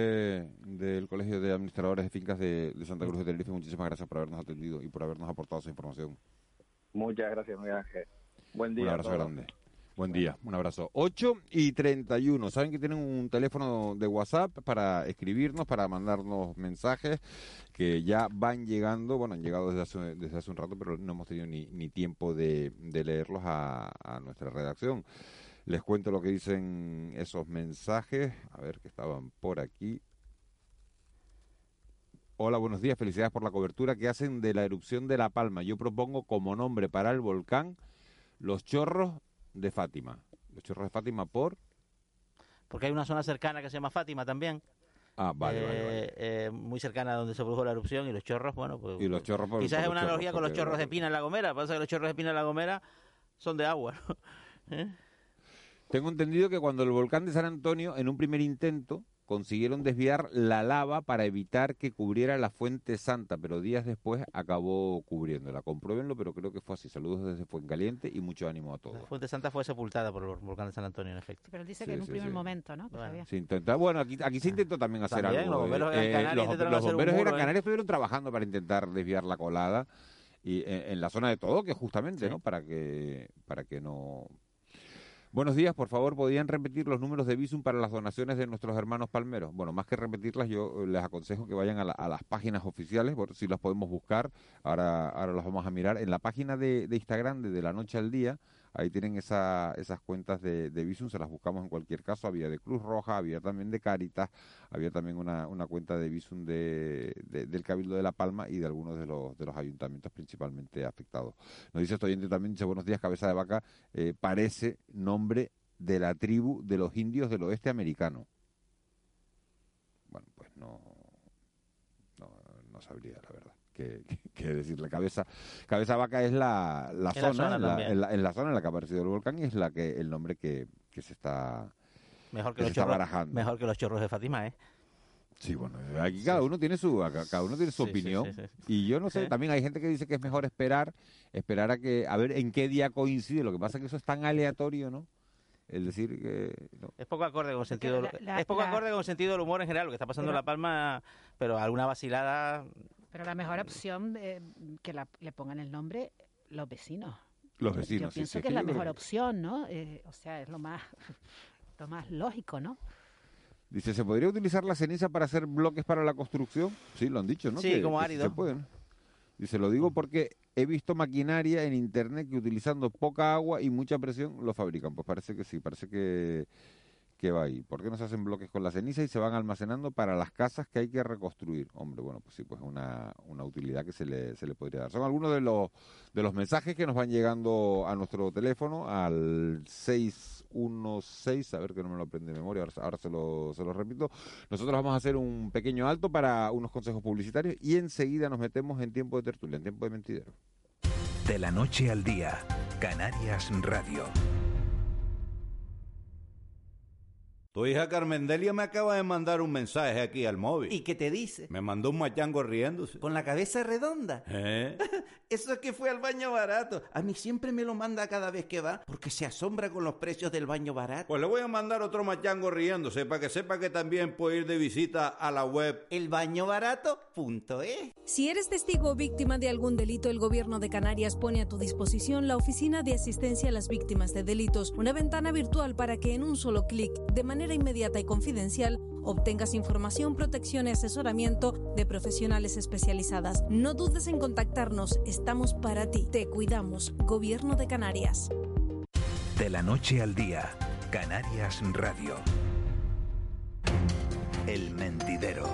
del Colegio de Administradores de Fincas de, de Santa Cruz de Tenerife, muchísimas gracias por habernos atendido y por habernos aportado esa información. Muchas gracias, Miguel Ángel. Buen día. Un abrazo grande. Buen día, un abrazo. 8 y 31. Saben que tienen un teléfono de WhatsApp para escribirnos, para mandarnos mensajes que ya van llegando. Bueno, han llegado desde hace, desde hace un rato, pero no hemos tenido ni, ni tiempo de, de leerlos a, a, nuestra redacción. Les cuento lo que dicen esos mensajes. A ver que estaban por aquí. Hola, buenos días. Felicidades por la cobertura que hacen de la erupción de La Palma. Yo propongo como nombre para el volcán los chorros de Fátima. Los chorros de Fátima por... Porque hay una zona cercana que se llama Fátima también. Ah, vale, eh, vale, vale. Eh, muy cercana a donde se produjo la erupción y los chorros, bueno, pues... Y los chorros por, Quizás por es una analogía con los chorros de Pina en La Gomera. Pasa que los chorros de Pina en La Gomera son de agua, ¿no? ¿Eh? Tengo entendido que cuando el volcán de San Antonio, en un primer intento, consiguieron desviar la lava para evitar que cubriera la Fuente Santa, pero días después acabó cubriéndola. Compruébenlo, pero creo que fue así. Saludos desde Fuencaliente y mucho ánimo a todos. La Fuente Santa fue sepultada por el volcán de San Antonio, en efecto. Pero dice que sí, en un sí, primer sí. momento, ¿no? Bueno, se intenta, bueno aquí, aquí se intentó también hacer también, algo. Los bomberos de eh, Canaria, los, los bomberos estuvieron trabajando para intentar desviar la colada y en, en la zona de todo, que justamente, ¿no? Para que, para que no Buenos días, por favor, ¿podrían repetir los números de Visum para las donaciones de nuestros hermanos palmeros? Bueno, más que repetirlas, yo les aconsejo que vayan a, la, las páginas oficiales, por si las podemos buscar, ahora, ahora las vamos a mirar. En la página de, de Instagram de, de La Noche al Día, ahí tienen esa, esas cuentas de, Visum, se las buscamos en cualquier caso, había de Cruz Roja, había también de Caritas, había también una, cuenta de Visum de, de, del Cabildo de La Palma y de algunos de los, ayuntamientos principalmente afectados. Nos dice este oyente también, dice, buenos días, cabeza de vaca, eh, parece nombre de la tribu de los indios del oeste americano. Bueno, pues no, no sabría, la verdad que, que, que, decirle. Cabeza, cabeza vaca es la, la zona, zona en, la, en, la, en, la, zona en la que ha aparecido el volcán y es la que el nombre que, que se está mejor que, que los chorros, barajando. Mejor que los chorros de Fátima, ¿eh? Sí, bueno, aquí cada uno tiene su cada uno tiene su sí, opinión sí, sí, y yo no sé, también hay gente que dice que es mejor esperar, esperar a que a ver en qué día coincide, lo que pasa es que eso es tan aleatorio, ¿no? Es decir, que no. es poco acorde con el sentido la, la, es poco la, acorde con el sentido del humor en general, lo que está pasando en La Palma, pero alguna vacilada Pero la mejor opción eh, que la, le pongan el nombre los vecinos. Los vecinos, Yo sí, pienso sí, que es la mejor creo... opción, ¿no? Eh, o sea, es lo más lo más lógico, ¿no? Dice, ¿se podría utilizar la ceniza para hacer bloques para la construcción? Sí, lo han dicho, ¿no? Sí, que, como que árido. Se pueden. Dice, lo digo porque he visto maquinaria en internet que utilizando poca agua y mucha presión lo fabrican. Pues parece que sí, parece que, que va ahí. ¿Por qué no se hacen bloques con la ceniza y se van almacenando para las casas que hay que reconstruir? Hombre, bueno, pues sí, pues una, una utilidad que se le, se le podría dar. Son algunos de los, de los mensajes que nos van llegando a nuestro teléfono al 616, a ver que no me lo aprende de memoria, ahora, ahora se, lo, se lo repito. Nosotros vamos a hacer un pequeño alto para unos consejos publicitarios y enseguida nos metemos en tiempo de tertulia, en tiempo de mentidero. De la noche al día, Canarias Radio. Tu hija Carmendelia me acaba de mandar un mensaje aquí al móvil. ¿Y qué te dice? Me mandó un machango riéndose. ¿Con la cabeza redonda? ¿Eh? Eso es que fue al baño barato. A mí siempre me lo manda cada vez que va porque se asombra con los precios del baño barato. Pues le voy a mandar otro machango riéndose para que sepa que también puede ir de visita a la web elbañobarato.es. Si eres testigo o víctima de algún delito, el Gobierno de Canarias pone a tu disposición la Oficina de Asistencia a las Víctimas de Delitos, una ventana virtual para que en un solo clic, de manera inmediata y confidencial, obtengas información, protección y asesoramiento de profesionales especializadas. No dudes en contactarnos, estamos para ti. Te cuidamos, Gobierno de Canarias. De la noche al día, Canarias Radio. El mentidero.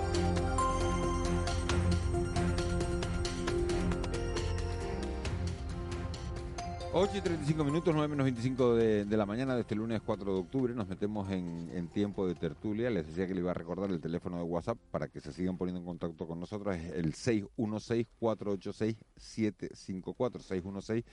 8 y 35 minutos, 9 menos 25 de, de la mañana de este lunes 4 de octubre. Nos metemos en, en tiempo de tertulia. Les decía que le iba a recordar el teléfono de WhatsApp para que se sigan poniendo en contacto con nosotros. Es el 616-486-754.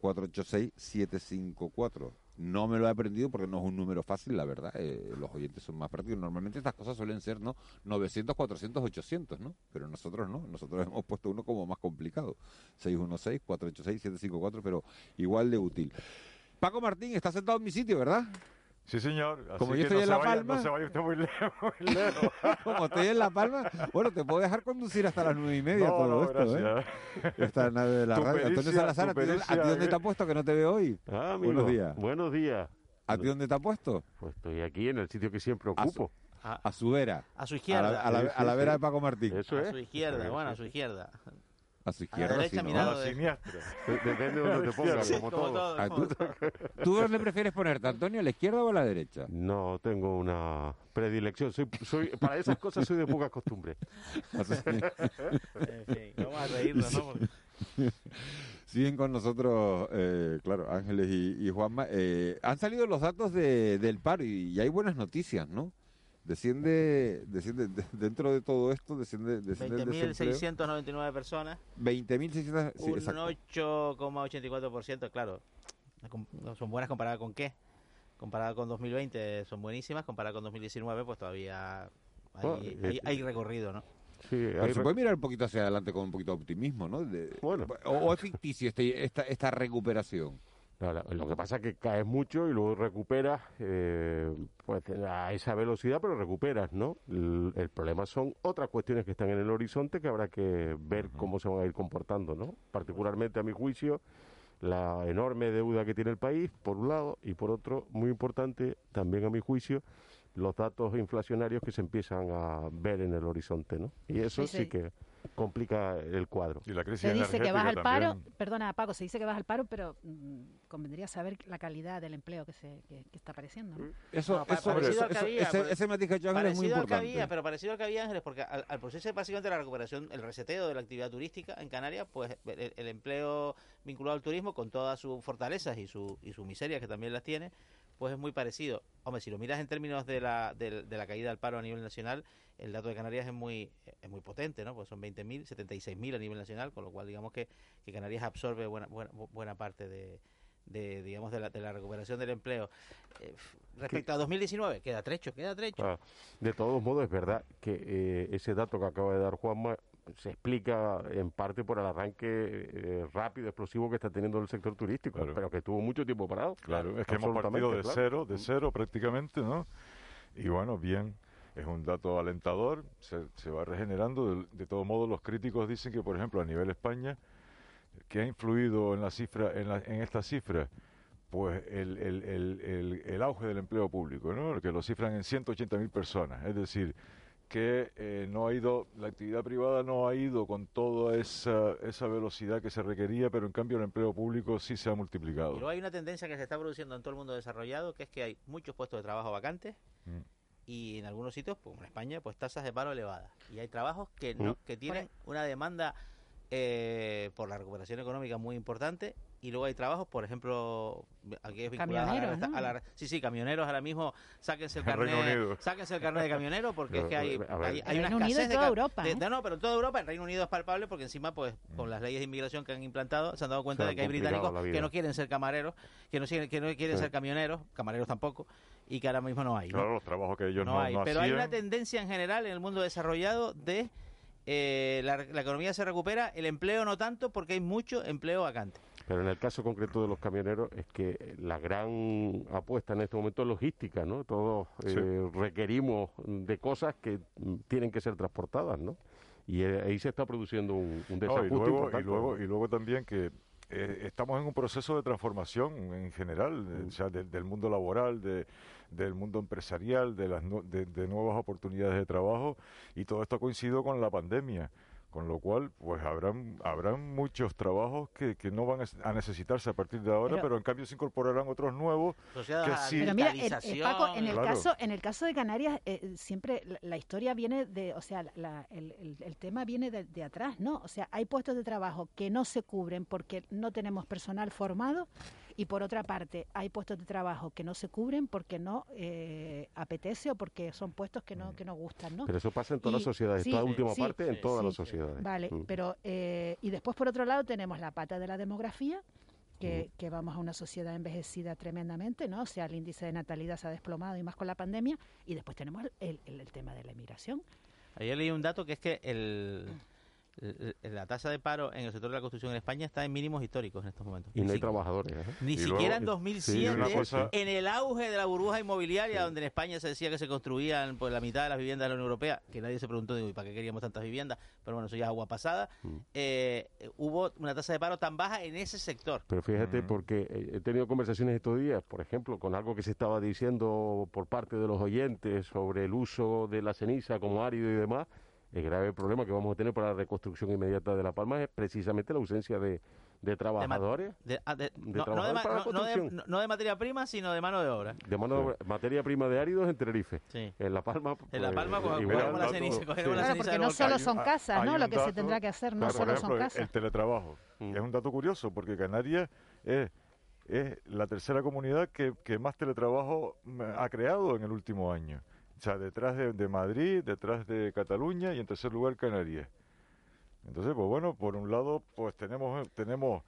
616-486-754. No me lo he aprendido porque no es un número fácil, la verdad. Eh, los oyentes son más prácticos. Normalmente estas cosas suelen ser, ¿no? 900, 400, 800, ¿no? Pero nosotros no. Nosotros hemos puesto uno como más complicado. 616-486-754, pero igual de útil. Paco Martín está sentado en mi sitio, ¿verdad? Sí, señor. Así Como yo que estoy no en se La vaya- Palma. No se vaya usted muy lejos. muy lejos. Como estoy en La Palma, bueno, te puedo dejar conducir hasta las nueve y media No, todo no, esto, ¿eh? gracias. Esta nave de la Tu radio. Antonio Salazar, ¿a ti, dónde- ¿a ti dónde te eh. ha puesto que no te veo hoy? Ah, amigo. Buenos días. Buenos días. ¿A ti dónde te ha puesto? Pues estoy aquí en el sitio que siempre A su- ocupo. A su vera. A su izquierda. A la, a la- a vera de Paco Martín. Eso a es. su izquierda, bueno, a su izquierda. A su izquierda, derecha sí, ¿no? A de- siniestra. De- Depende de donde te pongas, Sí, como como todo. todo. Ah, ¿tú, ¿Tú dónde prefieres ponerte, Antonio? ¿A la izquierda o a la derecha? No tengo una predilección. Soy, soy, para esas cosas soy de poca costumbre. En fin, vamos a reírnos, ¿no? Porque- Siguen con nosotros, eh, claro, Ángeles y, y Juanma. Eh, han salido los datos de- del paro y, y hay buenas noticias, ¿no? Desciende, desciende de- dentro de todo esto, desciende, desciende el desempleo. 20.699 personas, 20.600, sí, un exacto. 8,84%, claro. Son buenas comparadas con qué? Comparada con 2020 son buenísimas, comparada con 2019 pues todavía hay, Bueno, hay- eh, hay recorrido, ¿no? Sí, Pero hay se puede mirar un poquito hacia adelante con un poquito de optimismo, ¿no? De- Bueno. o, o es ficticio este- esta, esta recuperación. Lo que pasa es que caes mucho y luego recuperas eh, pues a esa velocidad, pero recuperas, ¿no? El, el problema son otras cuestiones que están en el horizonte que habrá que ver cómo se van a ir comportando, ¿no? Particularmente a mi juicio, la enorme deuda que tiene el país, por un lado, y por otro, muy importante, también a mi juicio, los datos inflacionarios que se empiezan a ver en el horizonte, ¿no? Y eso Sí, sí, sí. que complica el cuadro. Y la Se dice que vas al paro, perdona Paco, se dice que vas al paro, pero mm, convendría saber la calidad del empleo que se que, que está apareciendo. ¿no? Eso, No, eso, parecido eso- al que había, ese, ese matiz que Ángeles es muy Parecido al que importante. había, pero parecido al que había Ángeles, porque al, al proceso básicamente de la recuperación, el reseteo de la actividad turística en Canarias, pues el, el empleo vinculado al turismo, con todas sus fortalezas y su, y su miseria, que también las tiene, pues es muy parecido. Hombre, si lo miras en términos de la, del- de, la caída del paro a nivel nacional, el dato de Canarias es muy es muy potente, ¿no? Pues son 20.000, 76.000 a nivel nacional, con lo cual digamos que, que Canarias absorbe buena, buena, buena parte de, de, digamos de la, de la recuperación del empleo. Eh, respecto a 2019, queda trecho, queda trecho. Ah, de todos modos, es verdad que eh, ese dato que acaba de dar Juanma se explica en parte por el arranque eh, rápido, explosivo que está teniendo el sector turístico, pero que tuvo mucho tiempo parado. Claro, es que hemos partido de cero, de cero prácticamente, ¿no? Y bueno, bien, es un dato alentador, se, se va regenerando. De, de todos modos, los críticos dicen que, por ejemplo, a nivel España, que ha influido en la cifra, en, la, en esta cifra, pues el, el, el, el, el auge del empleo público, ¿no? Que lo cifran en 180.000 personas. Es decir, que eh, no ha ido, la actividad privada no ha ido con toda esa, esa velocidad que se requería, pero en cambio el empleo público sí se ha multiplicado. Y luego hay una tendencia que se está produciendo en todo el mundo desarrollado, que es que hay muchos puestos de trabajo vacantes Mm. y en algunos sitios, como en España, pues tasas de paro elevadas. Y hay trabajos que no, Mm. que tienen una demanda eh, por la recuperación económica muy importante y luego hay trabajos, por ejemplo, aquí es vinculado a la, Camioneros, a la- sí, sí, camioneros ahora mismo, sáquense el En carnet, sáquense el carnet de camionero porque es que hay, hay, En hay una Reino Unido y escasez de, toda Europa, de- ¿eh? no, no, pero en toda Europa, el Reino Unido es palpable porque encima, pues, con las leyes de inmigración que han implantado, se han dado cuenta Se de que hay británicos que no quieren ser camareros, que no, quieren- que no quieren Sí. ser camioneros, camareros tampoco, y que ahora mismo no hay. ¿no? Claro, los trabajos que ellos no, no hay. no pero hay una tendencia en general en el mundo desarrollado de eh, la, la economía se recupera, el empleo no tanto porque hay mucho empleo vacante. Pero en el caso concreto de los camioneros es que la gran apuesta en este momento es logística, ¿no? Todos eh, requerimos de cosas que mm, tienen que ser transportadas, ¿no? Y eh, ahí se está produciendo un, un No, desajuste y, luego, y, luego, y luego también que eh, estamos en un proceso de transformación en general, Mm. eh, o sea, del- del mundo laboral, de, del mundo empresarial, de, las de, de nuevas oportunidades de trabajo, y todo esto ha coincidido con la pandemia. Con lo cual, pues habrán, habrán muchos trabajos que, que no van a necesitarse a partir de ahora, Pero- pero, en cambio se incorporarán otros nuevos que a la sí. Pero mira, el- eh, Paco, en el Claro. caso, en el caso de Canarias, eh, siempre la, la historia viene de, o sea, la- el, el- el tema viene de, de atrás, ¿no? O sea, hay puestos de trabajo que no se cubren porque no tenemos personal formado y por otra parte hay puestos de trabajo que no se cubren porque no eh, apetece o porque son puestos que no que no gustan, ¿no? Pero eso pasa en todas las sociedades, sí, toda última sí, parte, en todas sí. las sociedades. Vale, Mm. pero eh, y después por otro lado tenemos la pata de la demografía, que, que vamos a una sociedad envejecida tremendamente, ¿no? O sea, el índice de natalidad se ha desplomado y más con la pandemia, y después tenemos el, el- el tema de la inmigración. Ayer leí un dato que es que el- la tasa de paro en el sector de la construcción en España está en mínimos históricos en estos momentos. Y no hay trabajadores. ¿eh? Ni Y siquiera en luego- 2007, Sí, una cosa- en el auge de la burbuja inmobiliaria, donde en España se decía que se construían pues, la mitad de las viviendas de la Unión Europea, que nadie se preguntó, digo, ¿y para qué queríamos tantas viviendas? Pero bueno, eso ya es agua pasada. Mm. eh, hubo una tasa de paro tan baja en ese sector. Pero fíjate, porque eh, he tenido conversaciones estos días, por ejemplo, con algo que se estaba diciendo por parte de los oyentes sobre el uso de la ceniza como árido y demás. El grave problema que vamos a tener para la reconstrucción inmediata de La Palma es precisamente la ausencia de, trabajadores, de- de- de no, de, trabajadores ma- para la no- no de- construcción. no- no de materia prima, sino de mano de obra. de mano de obra- materia prima de áridos en Tenerife. Sí. En La Palma. En La pues, Palma, pues, igual, cogemos la dato- ceniza, sí. cogemos la Claro, ceniza porque no solo son casas, ¿no? Lo que se tendrá que hacer no Claro, solo ejemplo, son casas. El teletrabajo es un dato curioso porque Canarias es, es la tercera comunidad que, que más teletrabajo mm, ha creado en el último año. O sea, detrás de, de Madrid, detrás de Cataluña y en tercer lugar Canarias. Entonces, pues bueno, por un lado, pues tenemos tenemos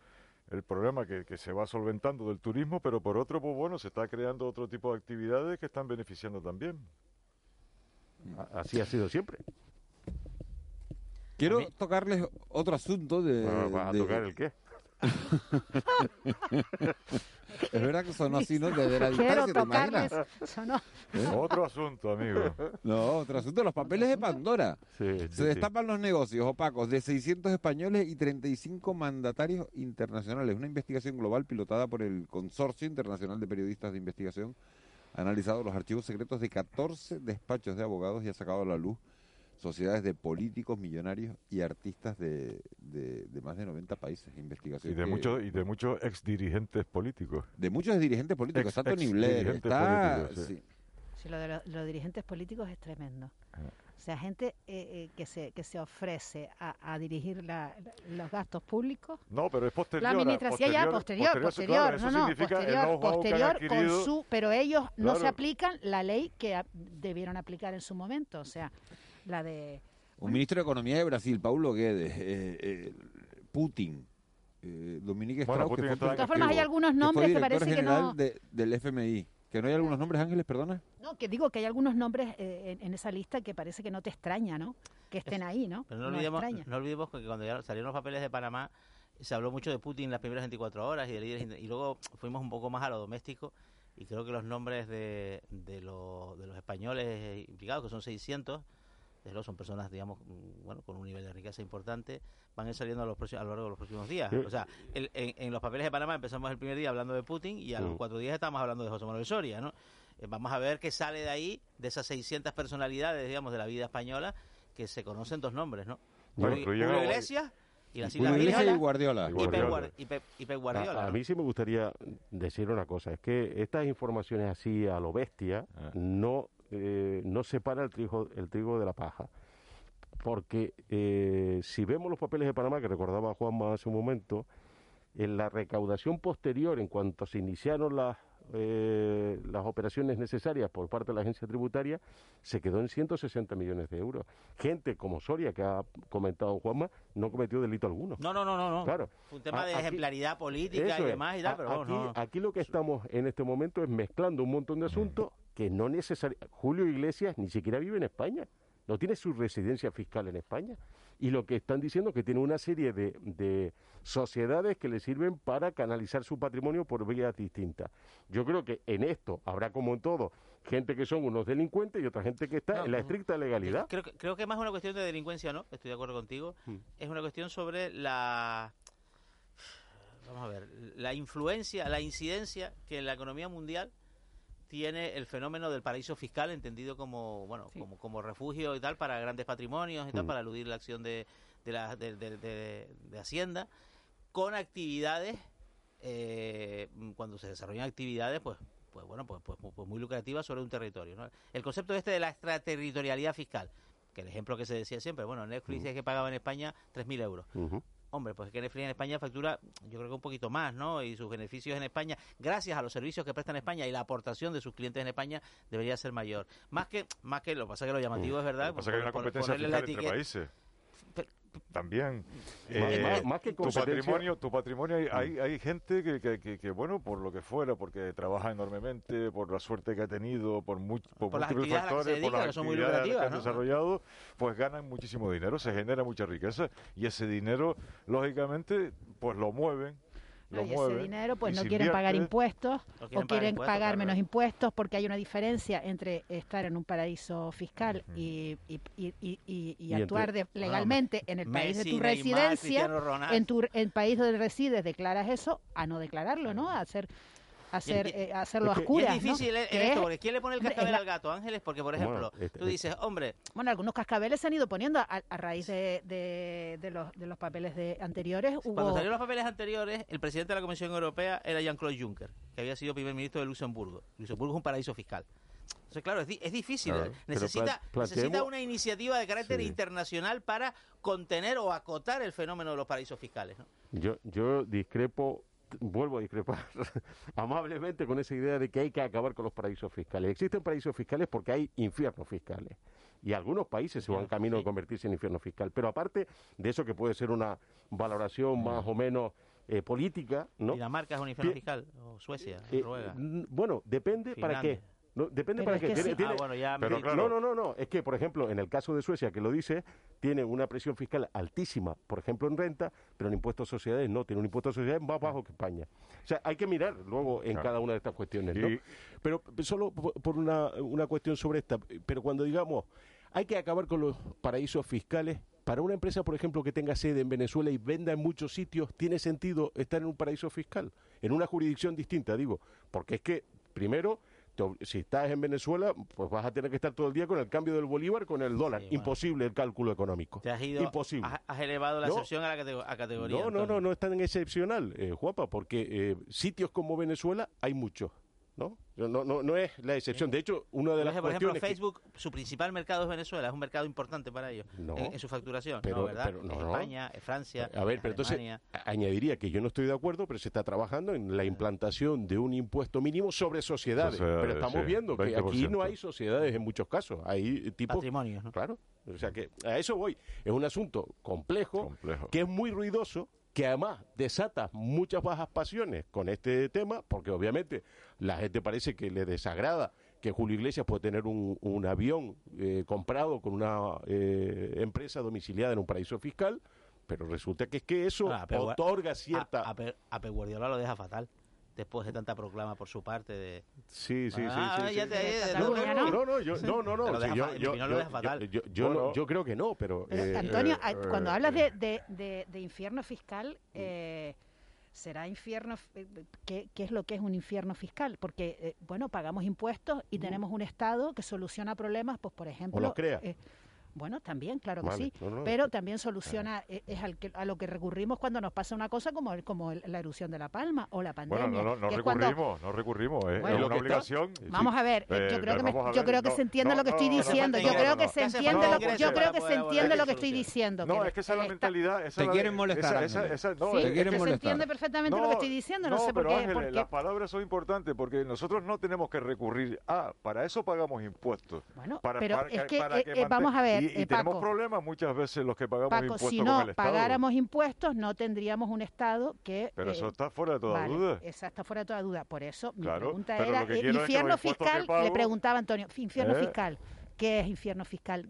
el problema que, que se va solventando del turismo, pero por otro, pues bueno, se está creando otro tipo de actividades que están beneficiando también. Así ha sido siempre. Quiero tocarles otro asunto de... Bueno, ¿vas a de- tocar el qué? es verdad que sonó así, ¿no? Desde la Quiero distancia, ¿te imaginas? Sonó. ¿Eh? Otro asunto, amigo. No, otro asunto, los papeles de Pandora. Se sí. destapan los negocios opacos de 600 españoles y 35 mandatarios internacionales. Una investigación global pilotada por el Consorcio Internacional de Periodistas de Investigación ha analizado los archivos secretos de 14 despachos de abogados y ha sacado a la luz sociedades de políticos, millonarios y artistas de, de- de más de 90 países. Investigación Y de que- muchos y de muchos ex dirigentes políticos. de muchos dirigentes políticos. Ex- está Tony ex Blair, dirigentes está... políticos, sí. sí. Sí, lo de lo- los dirigentes políticos es tremendo. Ah. O sea, gente eh, eh, que se que se ofrece a, a dirigir la- la- los gastos públicos. No, pero es posterior. La administración ya posterior, posterior, claro, eso no, no, posterior, posterior con adquirido. su, pero ellos no se aplican la ley que debieron aplicar en su momento, o sea, la de Un ministro de Economía de Brasil, Paulo Guedes, eh, eh, Putin, eh, Dominique Bueno, Strauss, Putin que está fue, en De todas formas, hay algunos nombres que parece que no- de- del FMI. ¿Que no hay algunos nombres, Ángeles, perdona? no, que digo que hay algunos nombres eh, en, en esa lista que parece que no te extraña, ¿no? Que estén ahí, ¿no? Pero no, No olvidemos, extraña. no olvidemos que cuando ya salieron los papeles de Panamá, se habló mucho de Putin las primeras 24 horas y de líderes, y luego fuimos un poco más a lo doméstico y creo que los nombres de, de, los- de los españoles implicados, que son 600, son personas, digamos, mm, bueno, con un nivel de riqueza importante, van a ir saliendo a, los próximos- a lo largo de los próximos días. O sea, el- en, en los papeles de Panamá empezamos el primer día hablando de Putin y a los cuatro días estábamos hablando de José Manuel Soria, ¿no? eh, vamos a ver qué sale de ahí, de esas 600 personalidades, digamos, de la vida española, que se conocen dos nombres, ¿no? Bueno, Julio Iglesias y Vírgenes y Guardiola. Y Y Pep, Guardiola. Guar- y Pep- y Pep Guardiola. A, a mí sí me gustaría decir una cosa, es que estas informaciones así a lo bestia Ah. no, eh, no separa el trigo, el trigo de la paja. Porque eh, si vemos los papeles de Panamá, que recordaba Juanma hace un momento, en la recaudación posterior, en cuanto se iniciaron las, eh, las operaciones necesarias por parte de la agencia tributaria, se quedó en 160 millones de euros. Gente como Soria, que ha comentado Juanma, no cometió delito alguno. No, no, no, no. Claro. Fue un tema de aquí- ejemplaridad política y demás y tal, pero aquí, no. aquí lo que estamos en este momento es mezclando un montón de asuntos que no necesariamente... Julio Iglesias ni siquiera vive en España, no tiene su residencia fiscal en España. Y lo que están diciendo es que tiene una serie de, de sociedades que le sirven para canalizar su patrimonio por vías distintas. Yo creo que en esto habrá como en todo gente que son unos delincuentes y otra gente que está No, en la estricta legalidad. Creo, que- creo que más una cuestión de delincuencia, ¿no? Estoy de acuerdo contigo. Mm. Es una cuestión sobre la. Vamos a ver, la influencia, la incidencia que en la economía mundial tiene el fenómeno del paraíso fiscal entendido como bueno como, como refugio y tal para grandes patrimonios y tal Mm. para eludir la acción de, de la de, de- de- de hacienda con actividades eh, cuando se desarrollan actividades pues pues bueno pues, pues, pues muy lucrativas sobre un territorio ¿no? el concepto este de la extraterritorialidad fiscal que el ejemplo que se decía siempre bueno Netflix es que pagaba en España 3.000 euros. Hombre, pues es que Netflix en España factura, yo creo que un poquito más, ¿no? Y sus beneficios en España, gracias a los servicios que prestan en España y la aportación de sus clientes en España, debería ser mayor. Más que, más que lo que pasa que lo llamativo es verdad. Lo pasa es que hay una por- por competencia fiscal entre países. También. Más- Eh, más- más que tu competencia- patrimonio, tu patrimonio hay, hay, hay gente que, que, que- que, bueno, por lo que fuera, porque trabaja enormemente, por la suerte que ha tenido, por, mu- por, Por múltiples factores, por dedica, las muy actividades que han ¿no? desarrollado, pues ganan muchísimo dinero, se genera mucha riqueza y ese dinero, lógicamente, pues lo mueven. Lo y ese dinero pues y no quieren pagar impuestos No o quieren pagar quieren impuestos, pagar claro. menos impuestos porque hay una diferencia entre estar en un paraíso fiscal y, y, y- y- y- y Y entre- actuar de- Bueno, legalmente en el país de tu residencia, en tu el país donde resides declaras eso, a no declararlo, ¿no? A hacer hacer eh, hacerlo a y oscuras, es difícil esto, es- porque ¿quién le pone el es cascabel la- al gato, Ángeles? Porque, por Bueno, ejemplo, este- tú dices, hombre, Bueno, algunos cascabeles se han ido poniendo a, a raíz de, de, de los, de los papeles de anteriores. Hubo, Cuando salieron los papeles anteriores, el presidente de la Comisión Europea era Jean-Claude Juncker, que había sido primer ministro de Luxemburgo. Luxemburgo es un paraíso fiscal. Entonces, claro, es, di- es difícil. Claro, eh, necesita, necesita una iniciativa de carácter Sí. internacional para contener o acotar el fenómeno de los paraísos fiscales. ¿no? Yo, yo discrepo, vuelvo a discrepar amablemente con esa idea de que hay que acabar con los paraísos fiscales. Existen paraísos fiscales porque hay infiernos fiscales. Y algunos países se van camino de convertirse en infierno fiscal. Pero aparte de eso que puede ser una valoración más o menos eh, política, ¿no? Dinamarca es un infierno fiscal, o Suecia, Eh, Noruega. bueno, depende para qué. No, depende Pero para es qué. que Tiene- sí. tiene- Ah, bueno, ya pero claro. No, no, no, no. Es que, por ejemplo, en el caso de Suecia, que lo dice, tiene una presión fiscal altísima, por ejemplo, en renta, pero en impuestos a sociedades no. Tiene un impuesto a sociedades más bajo que España. O sea, hay que mirar luego en cada una de estas cuestiones, ¿no? Y- Pero solo por una, una cuestión sobre esta. Pero cuando digamos, hay que acabar con los paraísos fiscales. Para una empresa, por ejemplo, que tenga sede en Venezuela y venda en muchos sitios, ¿tiene sentido estar en un paraíso fiscal? En una jurisdicción distinta, digo. Porque es que, primero, si estás en Venezuela, pues vas a tener que estar todo el día con el cambio del bolívar, con el dólar. Imposible el cálculo económico. Te has ido, Imposible. has, has elevado la No. excepción a la a categoría. No, no, Antonio. no, no es tan excepcional, eh, Juapa, porque eh, sitios como Venezuela hay muchos, ¿no? No, no, no es la excepción. De hecho, una de las por ejemplo, cuestiones que- Facebook, su principal mercado es Venezuela, es un mercado importante para ellos No, en, en su facturación, pero- ¿no? ¿verdad? pero no, es no. España, es Francia, A ver, pero entonces Alemania. añadiría que yo no estoy de acuerdo, pero se está trabajando en la implantación de un impuesto mínimo sobre sociedades. Sociedades, pero estamos sí, viendo que aquí 20%. no hay sociedades en muchos casos, hay tipos patrimonios, ¿no? Claro, o sea que a eso voy. Es un asunto complejo, que es muy ruidoso, que además desata muchas bajas pasiones con este tema, porque obviamente la gente parece que le desagrada que Julio Iglesias puede tener un, un avión eh, comprado con una eh, empresa domiciliada en un paraíso fiscal, pero resulta que es que eso Ah, otorga cierta... A, a Guardiola lo deja fatal. Después de tanta proclama por su parte de... Sí, sí, Ah, sí, sí, ya sí. te- eh, No, no, no, no, no, yo, no, no, yo, creo que no, pero... Pero, eh, Antonio, eh, eh, cuando hablas de, de- de- de infierno fiscal, eh, será infierno, ¿qué, qué es lo que es un infierno fiscal? Porque, eh, bueno, pagamos impuestos y tenemos un Estado que soluciona problemas, pues, por ejemplo... los crea. Eh, bueno, también, claro que Vale, sí, no, no. pero también soluciona, eh, es al que, a lo que recurrimos cuando nos pasa una cosa como, el- como el- la erupción de La Palma o la pandemia. Bueno, no, no, no que es cuando- recurrimos, no recurrimos, ¿eh? Bueno, es una que está- obligación. Vamos a ver, eh, yo creo que me- vamos a yo ver, creo que no, se entiende no, lo que estoy diciendo, yo creo que se ¿Qué hace entiende lo, ingreso yo creo que se entiende lo que estoy diciendo. No, que es que esa es la mentalidad. Esa Te quieren molestar, que se entiende perfectamente lo que estoy diciendo, no, sé por qué. Las palabras son importantes porque nosotros no tenemos que recurrir a, para eso pagamos impuestos. Bueno, para, pero es que, eh, eh, vamos a ver, y, y eh, tenemos Paco. problemas muchas veces los que pagamos Paco, impuestos si con no el Estado. pagáramos impuestos, no tendríamos un Estado que... Pero eh, eso está fuera de toda vale, duda. Esa está fuera de toda duda. Por eso mi Claro, pregunta era, eh, quiero es que infierno fiscal, le preguntaba Antonio, infierno ¿Eh? fiscal. ¿Qué es infierno fiscal?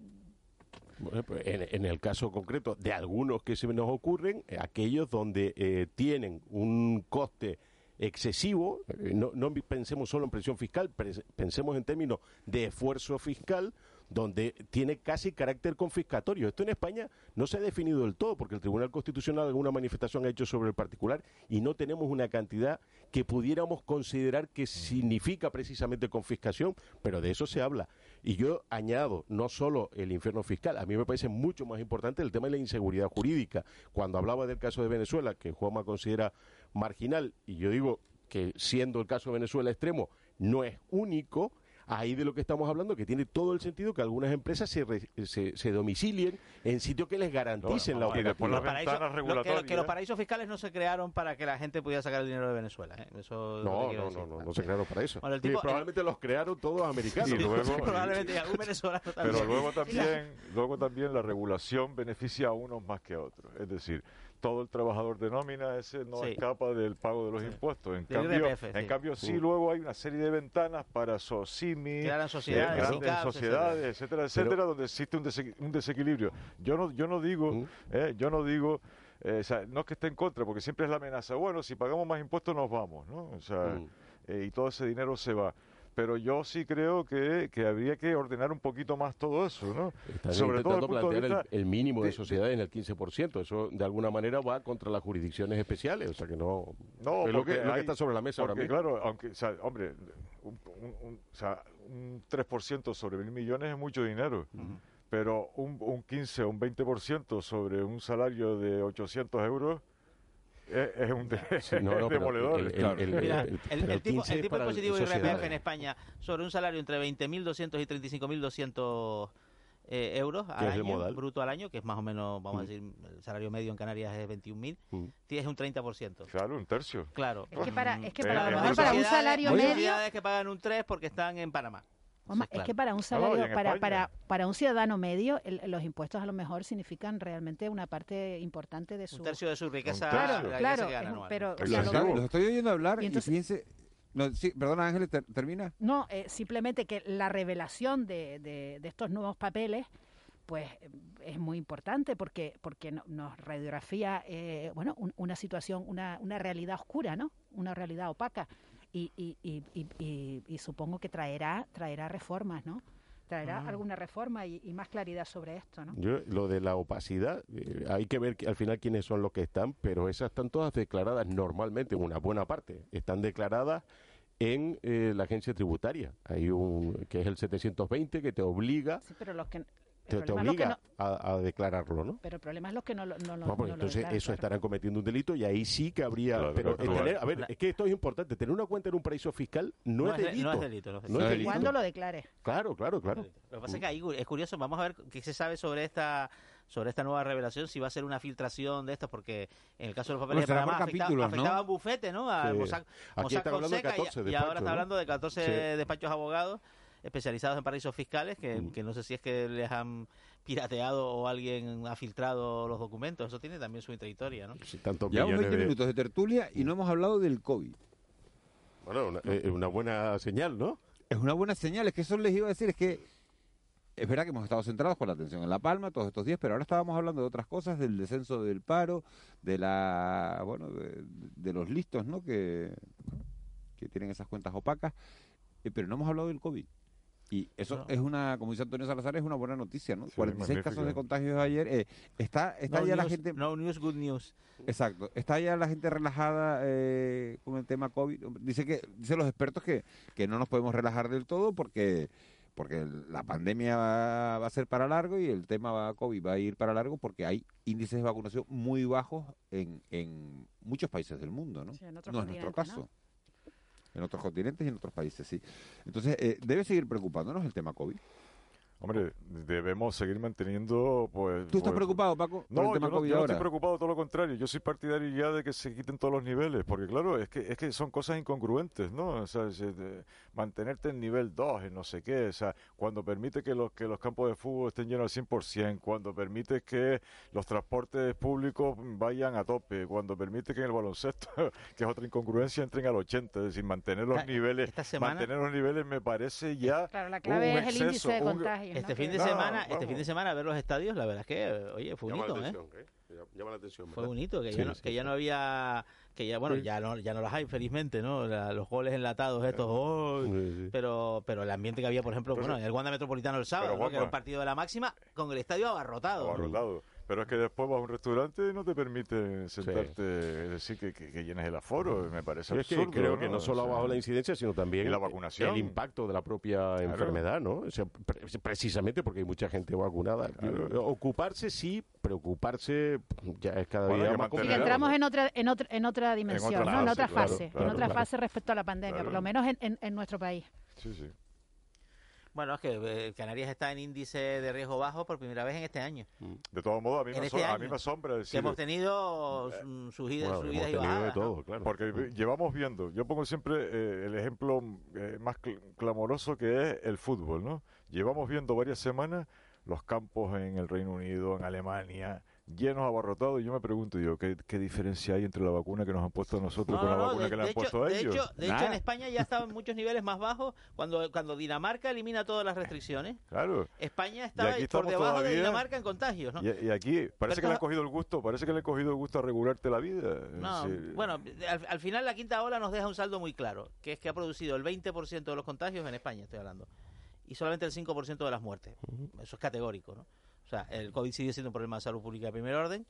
Bueno, pues, en, en el caso concreto de algunos que se nos ocurren, eh, aquellos donde eh, tienen un coste excesivo, eh, no, no pensemos solo en presión fiscal, pensemos en términos de esfuerzo fiscal, donde tiene casi carácter confiscatorio. Esto en España no se ha definido del todo, porque el Tribunal Constitucional alguna manifestación ha hecho sobre el particular y no tenemos una cantidad que pudiéramos considerar que significa precisamente confiscación, pero de eso se habla. Y yo añado no solo el infierno fiscal, a mí me parece mucho más importante el tema de la inseguridad jurídica. Cuando hablaba del caso de Venezuela, que Juanma considera marginal, y yo digo que siendo el caso de Venezuela extremo, no es único, ahí de lo que estamos hablando, que tiene todo el sentido que algunas empresas se, re- se, se domicilien en sitios que les garanticen la las Paraíso- ventanas lo que- los paraísos fiscales no se crearon para que la gente pudiera sacar el dinero de Venezuela. ¿eh? Eso No, no, decir. no, no, no se crearon para eso. Bueno, Y probablemente los crearon todos americanos. Y luego- Probablemente y algún venezolano también. Pero luego también, luego también la regulación beneficia a unos más que a otros. Es decir, todo el trabajador de nómina ese no Sí. escapa del pago de los impuestos. En cambio, IRPF, en sí. cambio sí Mm. luego hay una serie de ventanas para SOCIMI, Crearan sociedades, grandes sociedades, etcétera, etcétera, Pero- donde existe un, dese- un desequilibrio. Yo no, yo no digo, Mm. eh, yo no digo, eh, o sea, no es que esté en contra, porque siempre es la amenaza. Bueno, si pagamos más impuestos nos vamos, ¿no? O sea, Mm. eh, y todo ese dinero se va. Pero yo sí creo que, que habría que ordenar un poquito más todo eso, ¿no? Están Sobre todo intentando de plantear vista el, el mínimo de de- sociedades en el 15%. Eso de alguna manera va contra las jurisdicciones especiales. O sea que no. No, es lo que, lo está sobre la mesa ahora porque, mismo. claro, aunque, o sea, hombre, un, un- un- o sea, un 3% sobre mil millones es mucho dinero. Pero un, un 15 o un 20% sobre un salario de 800 euros es, es un es demoledor. el- tipo, 15 el tipo para positivo. IRPF en España sobre un salario entre 20.200 y 35.200 eh, euros al es año, modal. bruto al año, que es más o menos, vamos a Mm. decir, el salario medio en Canarias es 21.000, Mm. tienes un 30%. Claro, un tercio. Claro. Es que para, es que Eh, para, eh, un salario hay medio... sociedades que pagan un 3 porque están en Panamá. Mamá, Eso es es que claro. para un y salario, para, para, para un ciudadano medio, el- los impuestos a lo mejor significan realmente una parte importante de su... Un tercio de su riqueza, Claro, la claro, gana es un- pero... o Los sea, Los, lo- los estoy oyendo hablar Y y, entonces- fíjense... No, sí, perdona Ángeles, ter- termina. No, eh, simplemente que la revelación de, de- de estos nuevos papeles pues es muy importante porque porque no- nos radiografía eh, bueno un- una situación una, una realidad oscura no una realidad opaca y, y, y, y, supongo que traerá traerá reformas no traerá Ah. alguna reforma y, y más claridad sobre esto no Yo, lo de la opacidad, eh, hay que ver que- al final quiénes son los que están, pero esas están todas declaradas normalmente, una buena parte, están declaradas en eh, la agencia tributaria. Hay un que es el 720 que te obliga, Sí, pero los que te, obliga no- a, a declararlo, ¿no? pero el problema es los que no lo no, lo- Bueno, pues no lo entonces declaran, eso claro. estarán cometiendo un delito y ahí sí que habría. Claro, pero claro, tener- claro. a ver, es que esto es importante. Tener una cuenta en un paraíso fiscal no, No es es de- delito. no es delito, no es delito. cuando lo declare Claro, claro, claro. Lo que pasa es que ahí es curioso, vamos a ver qué se sabe sobre esta sobre esta nueva revelación, si va a ser una filtración de estos, porque en el caso de los papeles de Panamá afectaba, afectaba a un bufete, ¿no? A Sí. Mossack, Aquí de y- 14 y, despachos, ahora está hablando de 14 Sí. despachos abogados especializados en paraísos fiscales, que, Mm. que no sé si es que les han pirateado o alguien ha filtrado los documentos, eso tiene también su trayectoria, ¿no? Sí, tantos Llevamos millones 20 de- minutos de tertulia y no hemos hablado del COVID. Bueno, una, eh, una buena señal, ¿no? Es una buena señal, es que eso les iba a decir, es que es verdad que hemos estado centrados con la atención en La Palma todos estos días, pero ahora estábamos hablando de otras cosas, del descenso del paro, de la, bueno, de, de los listos, ¿no? Que, que tienen esas cuentas opacas, eh, pero no hemos hablado del COVID. Y eso es una, como dice Antonio Salazar, es una buena noticia, ¿no? Sí, 46 casos de magnífico. contagios ayer. Eh, está está No ya la news, gente... No news, good news. Exacto. Está ya la gente relajada eh, con el tema COVID. Dice que dicen los expertos que, que no nos podemos relajar del todo porque porque la pandemia va, va a ser para largo y el tema va, COVID va a ir para largo porque hay índices de vacunación muy bajos en, en muchos países del mundo, ¿no? Sí, en otros no es nuestro caso. En otros continentes y en otros países, sí. Entonces, eh, debe seguir preocupándonos el tema COVID. Hombre, debemos seguir manteniendo, pues... ¿Tú estás pues, preocupado, Paco, por No, el tema yo no, COVID yo no ahora? estoy preocupado, todo lo contrario. Yo soy partidario ya de que se quiten todos los niveles, porque claro, es que es que son cosas incongruentes, ¿no? O sea, de- mantenerte en nivel 2, en no sé qué, o sea, cuando permite que los que los campos de fútbol estén llenos al 100%, cuando permite que los transportes públicos vayan a tope, cuando permite que en el baloncesto, que es otra incongruencia, entren al 80, es decir, mantener los Esta- niveles, esta semana- mantener los niveles me parece ya Claro, la clave un es el índice de un- Este Que- fin de No, semana, este fin de semana ver los estadios, la verdad es que, oye, fue un Llama la hito, ¿eh? atención, ¿eh? Llama la atención, Fue ¿verdad? un hito que, Sí, ya, no, sí, que sí. ya no había, que ya bueno, Sí. ya no, ya no las hay, felizmente, ¿no? La- los goles enlatados estos, ¡oh! pero, pero el ambiente que había, por ejemplo, bueno, en el Wanda Metropolitano el sábado, Pero, ¿no? que era un partido de la máxima, con el estadio abarrotado. abarrotado. Pero es que después vas a un restaurante y no te permite sentarte, es decir, que, que, que llenes el aforo, me parece Sí, es que absurdo. creo que no O solo sea, bajo la incidencia, sino también la vacunación. el impacto de la propia enfermedad, ¿no? O sea, pre- precisamente porque hay mucha gente vacunada. Ocuparse sí, preocuparse ya es cada Bueno, día más Y complicado. entramos en otra, en otra, en otra dimensión, otra ¿no? En fase, otra claro, fase, claro, en otra claro. fase respecto a la pandemia, Claro. por lo menos en, en- en nuestro país. Sí, sí. Bueno, es que eh, Canarias está en índice de riesgo bajo por primera vez en este año. De todos modos, a mí, me, este a mí me asombra Que decir... hemos tenido mm, subidas, Bueno, subidas hemos y bajadas. ¿no? claro. Porque llevamos viendo, yo pongo siempre eh, el ejemplo eh, más cl- clamoroso que es el fútbol, ¿no? Llevamos viendo varias semanas los campos en el Reino Unido, en Alemania, llenos abarrotados, y yo me pregunto yo, ¿qué, qué diferencia hay entre la vacuna que nos han puesto a nosotros No, con la no, vacuna de, que le han hecho, puesto a de ellos? hecho, de hecho, en España ya estaba en muchos niveles más bajos cuando, cuando Dinamarca elimina todas las restricciones. Claro. España estaba por debajo de Dinamarca en contagios, ¿no? Y, y aquí parece Pero que le esto- cogido el gusto, parece que le han cogido el gusto a regularte la vida. No, Sí. bueno, al, al final la quinta ola nos deja un saldo muy claro, que es que ha producido el 20% de los contagios en España, estoy hablando, y solamente el 5% de las muertes. Eso es categórico, ¿no? O sea, el COVID sigue siendo un problema de salud pública de primer orden,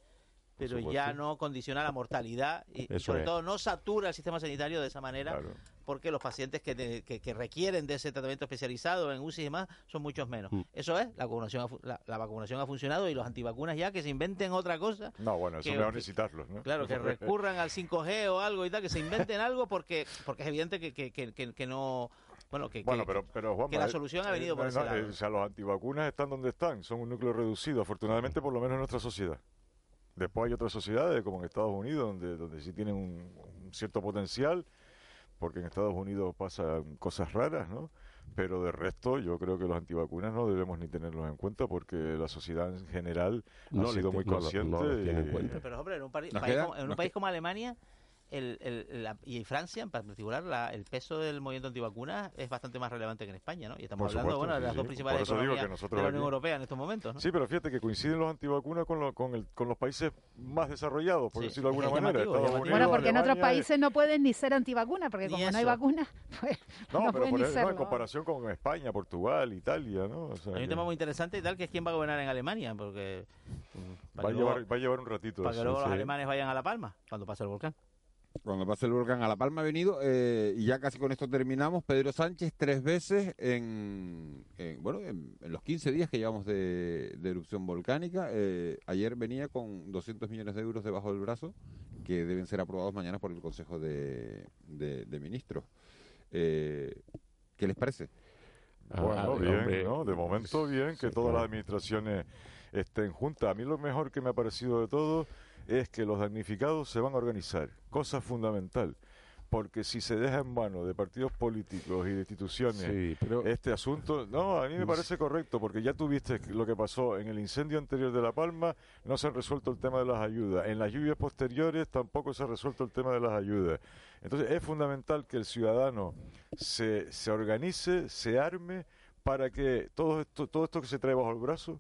pero ya no condiciona la mortalidad y, sobre es. todo no satura el sistema sanitario de esa manera, Claro. porque los pacientes que, de- que, que requieren de ese tratamiento especializado en UCI y demás son muchos menos. Mm. Eso es, la vacunación, la, la vacunación ha funcionado y los antivacunas ya que se inventen otra cosa. No, bueno, eso que- mejor ni citarlos, ¿no? Claro, que recurran al 5G o algo y tal, que se inventen algo porque porque es evidente que, que, que, que- que no... Bueno, que, Bueno, que- pero, pero Juanma, que la eh, solución ha eh, venido por no, ese no, lado. eh, o sea, los antivacunas están donde están, son un núcleo reducido, afortunadamente por lo menos en nuestra sociedad. Después hay otras sociedades, como en Estados Unidos, donde, donde sí tienen un, un cierto potencial, porque en Estados Unidos pasan cosas raras, ¿no? Pero de resto, yo creo que los antivacunas no debemos ni tenerlos en cuenta porque la sociedad en general No ha sido muy no lo- consciente. no en y- cuenta. Pero, hombre, en un, país, queda- como, en un nos país que- como Alemania el, el- la- y Francia en particular, la- el peso del movimiento antivacunas es bastante más relevante que en España, ¿no? Y estamos Por hablando supuesto, bueno, de sí, las dos sí. principales economías que nosotros de la Unión aquí- Europea en estos momentos, ¿no? Sí, pero fíjate que coinciden los antivacunas con, lo- con, el, con los países más desarrollados, por Sí, decirlo de es alguna manera. Unidos, Bueno, porque en otros países no pueden ni ser antivacunas, porque como no hay eso. vacuna, pues No, no, pero pueden por ni eso, no, en serlo. comparación con España, Portugal, Italia, ¿no? O sea Hay un que tema muy interesante y tal, que es quién va a gobernar en Alemania, porque... mm, va, a llevar, luego- va a llevar un ratito. para que luego los alemanes vayan a La Palma cuando pase el volcán. Cuando pase el volcán a La Palma ha venido, eh, y ya casi con esto terminamos, Pedro Sánchez tres veces en, en, bueno, en, en los 15 días que llevamos de, de erupción volcánica. Eh, ayer venía con 200 millones de euros debajo del brazo, que deben ser aprobados mañana por el Consejo de, de- de Ministros. Eh, ¿Qué les parece? Ah, Bueno, ah, bien, hombre. ¿no? De momento bien que Sí, todas claro. las administraciones estén juntas. A mí lo mejor que me ha parecido de todo es que los damnificados se van a organizar, cosa fundamental. Porque si se deja en manos de partidos políticos y de instituciones Sí, pero este asunto, no, a mí me parece correcto, porque ya tuviste lo que pasó en el incendio anterior de La Palma, no se ha resuelto el tema de las ayudas. En las lluvias posteriores tampoco se ha resuelto el tema de las ayudas. Entonces es fundamental que el ciudadano se, se organice, se arme, para que todo esto, todo esto que se trae bajo el brazo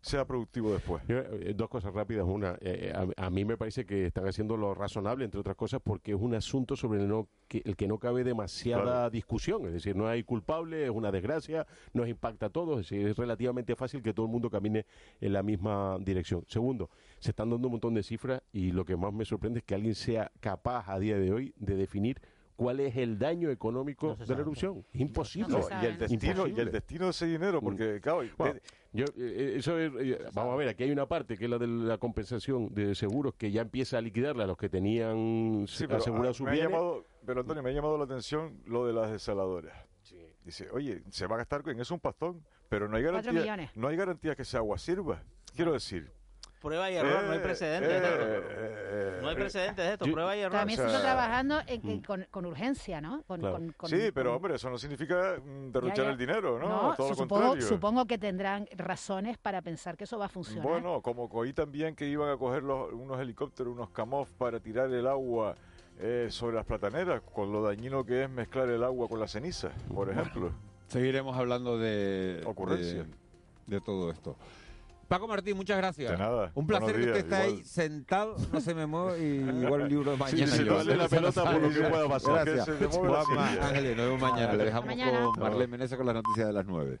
sea productivo después. Eh, dos cosas rápidas. Una, eh, a, a, mí me parece que están haciendo lo razonable, entre otras cosas, porque es un asunto sobre el, no, que, el que no cabe demasiada claro. discusión. Es decir, no hay culpable, es una desgracia, nos impacta a todos. Es decir, es relativamente fácil que todo el mundo camine en la misma dirección. Segundo, se están dando un montón de cifras y lo que más me sorprende es que alguien sea capaz a día de hoy de definir cuál es el daño económico no de la erupción. Imposible. No y, el destino, y el destino de ese dinero, porque, mm. claro, bueno, yo, eh, eso es, eh, vamos a ver, aquí hay una parte que es la de la compensación de seguros que ya empieza a liquidarla a los que tenían sí, asegurado su bienes. Llamado, pero Antonio, me ha llamado la atención lo de las desaladoras. Sí. Dice, oye, se va a gastar en eso un pastón, pero no hay garantía, no hay garantía que esa agua sirva. Quiero decir, prueba y error, eh, no hay precedentes eh, de esto. Eh, no hay precedentes de esto, yo, prueba y error. También se está trabajando en, en, con, con, urgencia, ¿no? Con, claro. con, sí, pero hombre, eso no significa derrochar ya, ya. el dinero, ¿no? no Todo lo supongo, contrario. supongo que tendrán razones para pensar que eso va a funcionar. Bueno, como oí también que iban a coger los, unos helicópteros, unos CAMOF para tirar el agua eh, sobre las plataneras, con lo dañino que es mezclar el agua con la ceniza, por ejemplo. Seguiremos hablando de, ocurrencia de, de todo esto. Paco Martín, muchas gracias. De nada. Un placer días, que usted esté ahí sentado, no se me mueve y igual el libro de mañana. Sí, sí, yo. dale la pelota por lo que pueda pasar. Gracias. Que se te. Ángeles, nos vemos mañana. Le dejamos Mañana. con Marlene Menezes con las noticias de las 9.